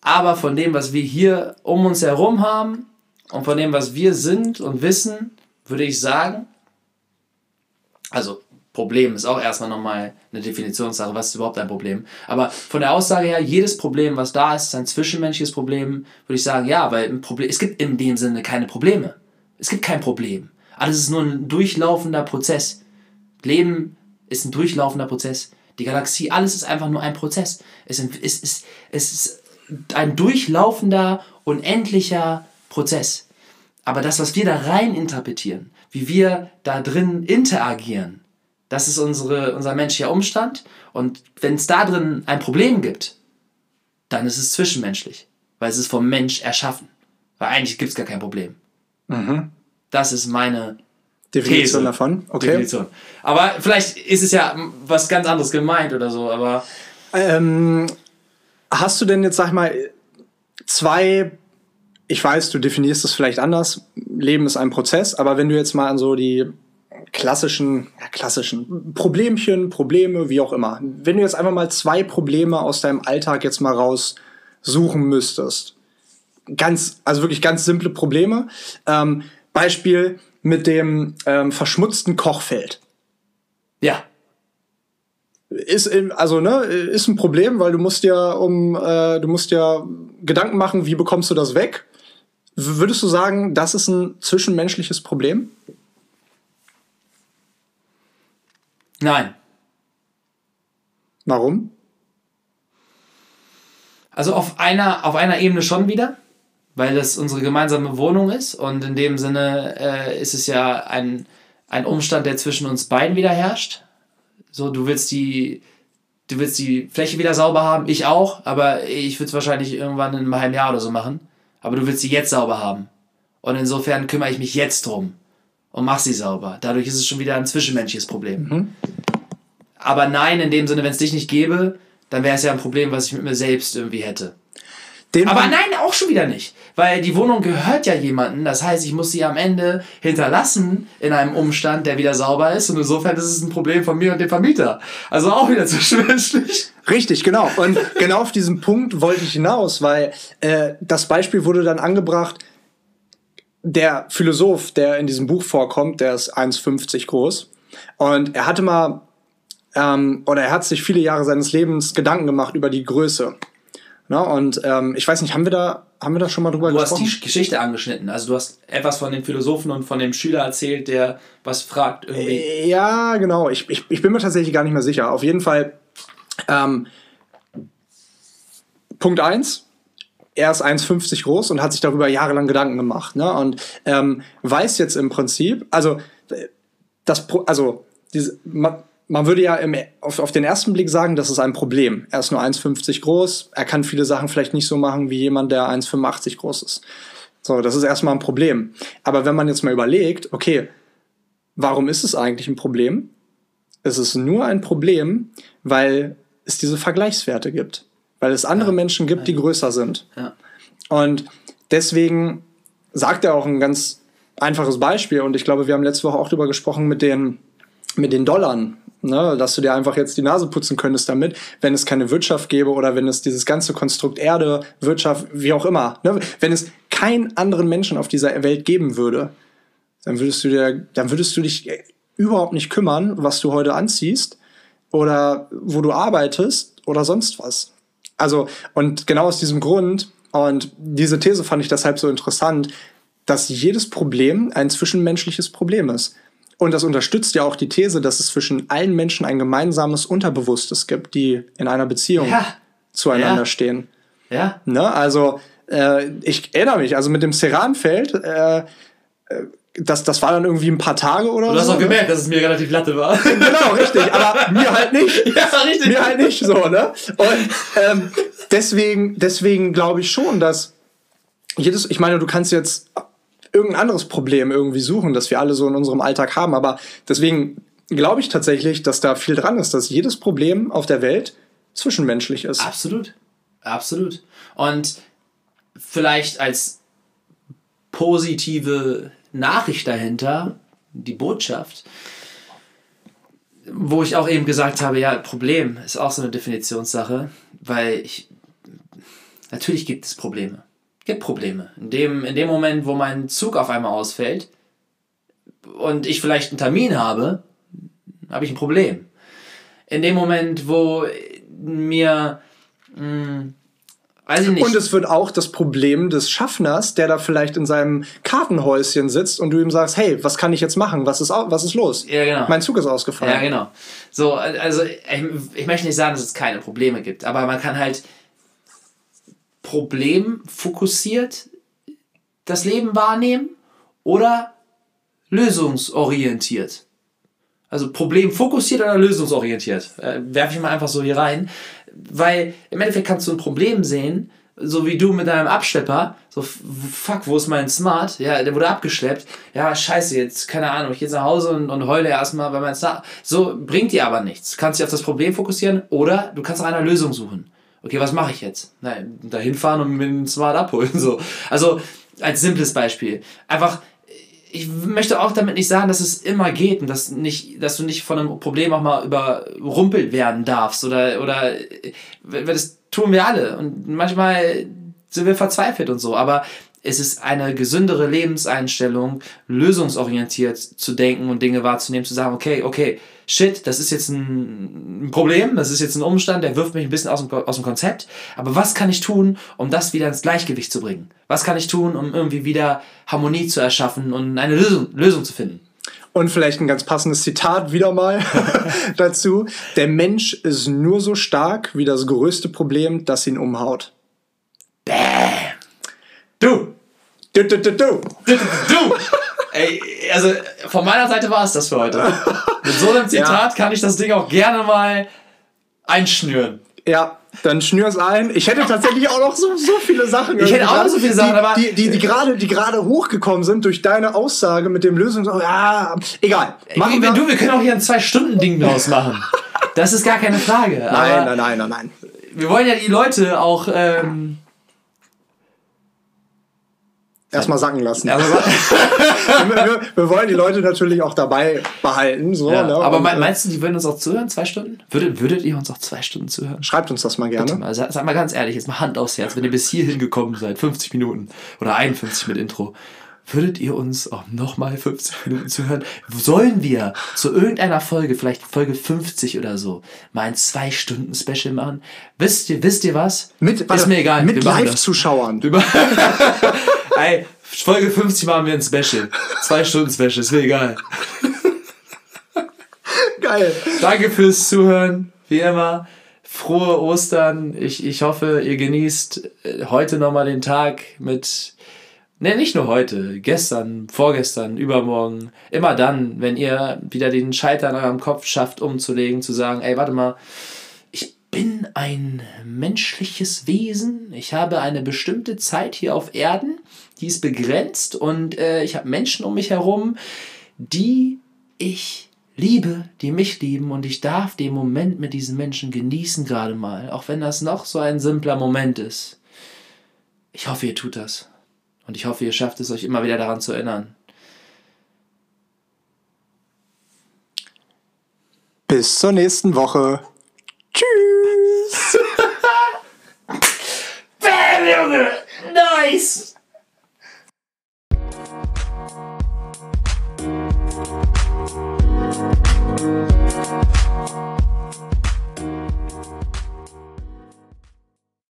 Aber von dem, was wir hier um uns herum haben und von dem, was wir sind und wissen, würde ich sagen, also Problem ist auch erstmal nochmal eine Definitionssache, was ist überhaupt ein Problem. Aber von der Aussage her, jedes Problem, was da ist, ist ein zwischenmenschliches Problem, würde ich sagen, ja, weil ein Problem, es gibt in dem Sinne keine Probleme. Es gibt kein Problem. Alles ist nur ein durchlaufender Prozess. Leben ist ein durchlaufender Prozess. Die Galaxie, alles ist einfach nur ein Prozess. Es ist, es ist, es ist ein durchlaufender, unendlicher Prozess. Aber das, was wir da rein interpretieren, wie wir da drin interagieren, das ist unsere, unser menschlicher Umstand. Und wenn es da drin ein Problem gibt, dann ist es zwischenmenschlich. Weil es ist vom Mensch erschaffen. Weil eigentlich gibt es gar kein Problem. Das ist meine Definition These. davon. Okay. Definition. Aber vielleicht ist es ja was ganz anderes gemeint oder so, aber Ähm, hast du denn jetzt, sag ich mal, zwei, ich weiß, du definierst es vielleicht anders, Leben ist ein Prozess, aber wenn du jetzt mal an so die klassischen, ja, klassischen Problemchen, Probleme, wie auch immer, wenn du jetzt einfach mal zwei Probleme aus deinem Alltag jetzt mal raussuchen müsstest, ganz, also wirklich ganz simple Probleme, ähm, Beispiel mit dem ähm, verschmutzten Kochfeld ja. ist in- also ne ist ein Problem, weil du musst ja um äh, du musst ja Gedanken machen, wie bekommst du das weg? Würdest du sagen, das ist ein zwischenmenschliches Problem? Nein. Warum? Also auf einer, auf einer Ebene schon wieder, weil das unsere gemeinsame Wohnung ist und in dem Sinne äh, ist es ja ein, ein Umstand, der zwischen uns beiden wieder herrscht. So, du willst die, du willst die Fläche wieder sauber haben, ich auch, aber ich würde es wahrscheinlich irgendwann in einem halben Jahr oder so machen. Aber du willst sie jetzt sauber haben. Und insofern kümmere ich mich jetzt drum und mach sie sauber. Dadurch ist es schon wieder ein zwischenmenschliches Problem. Aber nein, in dem Sinne, wenn es dich nicht gäbe, dann wäre es ja ein Problem, was ich mit mir selbst irgendwie hätte. Den Aber nein, auch schon wieder nicht. Weil die Wohnung gehört ja jemandem. Das heißt, ich muss sie am Ende hinterlassen in einem Umstand, der wieder sauber ist. Und insofern ist es ein Problem von mir und dem Vermieter. Also auch wieder zwischenmenschlich. Richtig, genau. Und genau auf diesen Punkt wollte ich hinaus, weil äh, das Beispiel wurde dann angebracht, der Philosoph, der in diesem Buch vorkommt, der ist 1,50 groß. Und er hatte mal, ähm, oder er hat sich viele Jahre seines Lebens Gedanken gemacht über die Größe. Na, und ähm, ich weiß nicht, haben wir da, haben wir da schon mal drüber Du hast gesprochen? die Geschichte angeschnitten. Also du hast etwas von dem Philosophen und von dem Schüler erzählt, der was fragt irgendwie. Ja, genau. Ich, ich, ich bin mir tatsächlich gar nicht mehr sicher. Auf jeden Fall, ähm, Punkt 1, er ist 1,50 groß und hat sich darüber jahrelang Gedanken gemacht. Ne? Und ähm, weiß jetzt im Prinzip, also, äh, das, also diese, man, man würde ja im, auf, auf den ersten Blick sagen, das ist ein Problem. Er ist nur 1,50 groß, er kann viele Sachen vielleicht nicht so machen wie jemand, der 1,85 groß ist. So, das ist erstmal ein Problem. Aber wenn man jetzt mal überlegt, okay, Warum ist es eigentlich ein Problem? Es ist nur ein Problem, weil es diese Vergleichswerte gibt. Weil es andere Menschen gibt, die größer sind. Ja. Und deswegen sagt er auch ein ganz einfaches Beispiel. Und ich glaube, wir haben letzte Woche auch darüber gesprochen mit den, mit den Dollar. Ne, dass du dir einfach jetzt die Nase putzen könntest damit, wenn es keine Wirtschaft gäbe oder wenn es dieses ganze Konstrukt Erde, Wirtschaft, wie auch immer, ne, wenn es keinen anderen Menschen auf dieser Welt geben würde, dann würdest du dir, dann würdest du dich überhaupt nicht kümmern, was du heute anziehst oder wo du arbeitest oder sonst was. Also, und genau aus diesem Grund, und diese These fand ich deshalb so interessant, dass jedes Problem ein zwischenmenschliches Problem ist. Und das unterstützt ja auch die These, dass es zwischen allen Menschen ein gemeinsames Unterbewusstes gibt, die in einer Beziehung Ja. zueinander Ja. stehen. Ja. Ne? Also, äh, ich erinnere mich, also mit dem Ceranfeld, äh, äh, das, das war dann irgendwie ein paar Tage oder Du hast so. auch ne? gemerkt, dass es mir relativ latte war. Genau, richtig, aber mir halt nicht. ja, richtig. Mir halt nicht so, ne? Und ähm, deswegen, deswegen glaube ich schon, dass jedes, ich meine, du kannst jetzt irgendein anderes Problem irgendwie suchen, das wir alle so in unserem Alltag haben, aber deswegen glaube ich tatsächlich, dass da viel dran ist, dass jedes Problem auf der Welt zwischenmenschlich ist. Absolut. Absolut. Und vielleicht als positive Nachricht dahinter, die Botschaft, wo ich auch eben gesagt habe, ja, Problem ist auch so eine Definitionssache, weil ich, natürlich gibt es Probleme. Gibt Probleme. In dem, in dem Moment, wo mein Zug auf einmal ausfällt und ich vielleicht einen Termin habe, habe ich ein Problem. In dem Moment, wo mir, mh, weiß ich nicht, Und es wird auch das Problem des Schaffners, der da vielleicht in seinem Kartenhäuschen sitzt und du ihm sagst, hey, was kann ich jetzt machen? Was ist, was ist los? Ja, genau. Mein Zug ist ausgefallen. Ja, genau. So, also ich, ich möchte nicht sagen, dass es keine Probleme gibt, aber man kann halt problemfokussiert das Leben wahrnehmen oder lösungsorientiert. Also problemfokussiert oder lösungsorientiert. Äh, werfe ich mal einfach so hier rein. Weil im Endeffekt kannst du ein Problem sehen, so wie du mit deinem Abschlepper, so fuck, wo ist mein Smart? Ja, der wurde abgeschleppt. Ja, scheiße, jetzt, keine Ahnung, ich gehe jetzt nach Hause und, und heule erstmal, weil mein Smart. So bringt dir aber nichts. Kannst dich auf das Problem fokussieren oder du kannst nach einer Lösung suchen. Okay, was mache ich jetzt? Nein, dahin fahren und mir den Smart abholen. So. Also, als simples Beispiel. Einfach, ich möchte auch damit nicht sagen, dass es immer geht und dass, nicht, dass du nicht von einem Problem auch mal überrumpelt werden darfst oder, oder das tun wir alle und manchmal sind wir verzweifelt und so, aber es ist eine gesündere Lebenseinstellung, lösungsorientiert zu denken und Dinge wahrzunehmen, zu sagen, okay, okay, shit, das ist jetzt ein Problem, das ist jetzt ein Umstand, der wirft mich ein bisschen aus dem, aus dem Konzept, aber was kann ich tun, um das wieder ins Gleichgewicht zu bringen? Was kann ich tun, um irgendwie wieder Harmonie zu erschaffen und eine Lösung, Lösung zu finden? Und vielleicht ein ganz passendes Zitat wieder mal dazu. Der Mensch ist nur so stark wie das größte Problem, das ihn umhaut. Bäm. Du. Du, du, du, du. Du, du. Ey, also von meiner Seite war es das für heute. Mit so einem Zitat ja. kann ich das Ding auch gerne mal einschnüren. Ja, dann schnür es ein. Ich hätte tatsächlich auch noch so, so viele Sachen. Ich hätte auch noch so viele Sachen, die, aber. Die, die, die gerade die gerade hochgekommen sind durch deine Aussage mit dem Lösungs... Ja, egal. Machen wenn wir, du, wir können auch hier ein Zwei-Stunden-Ding draus machen. Das ist gar keine Frage. Nein, nein, nein, nein, nein. Wir wollen ja die Leute auch. Ähm, erstmal sacken lassen. wir, wir, wir, wollen die Leute natürlich auch dabei behalten. So, ja, ne? Aber Und, äh, meinst du, die würden uns auch zuhören, zwei Stunden? Würdet, würdet ihr uns auch zwei Stunden zuhören? Schreibt uns das mal gerne. Mal, sag, sag, mal ganz ehrlich, jetzt mal Hand aufs Herz, wenn ihr bis hierhin gekommen seid, 50 Minuten oder 51 mit Intro, würdet ihr uns auch nochmal 50 Minuten zuhören? Sollen wir zu irgendeiner Folge, vielleicht Folge 50 oder so, mal ein Zwei-Stunden-Special machen? Wisst ihr, wisst ihr was? Mit, warte, Ist mir egal. Mit Live-Zuschauern. Ey, Folge 50 machen wir ein Special. Zwei Stunden Special, ist mir egal. Geil. Danke fürs Zuhören. Wie immer, frohe Ostern. Ich, ich hoffe, ihr genießt äh, heute nochmal den Tag mit, ne, nicht nur heute, gestern, vorgestern, übermorgen. Immer dann, wenn ihr wieder den Schalter in eurem Kopf schafft, umzulegen, zu sagen, ey, warte mal, bin ein menschliches Wesen. Ich habe eine bestimmte Zeit hier auf Erden die ist begrenzt und äh, ich habe Menschen um mich herum, die ich liebe, die mich lieben und ich darf den Moment mit diesen Menschen genießen gerade mal, auch wenn das noch so ein simpler Moment ist. Ich hoffe, ihr tut das und ich hoffe, ihr schafft es euch immer wieder daran zu erinnern. Bis zur nächsten Woche. Cheers! Bam! Nice!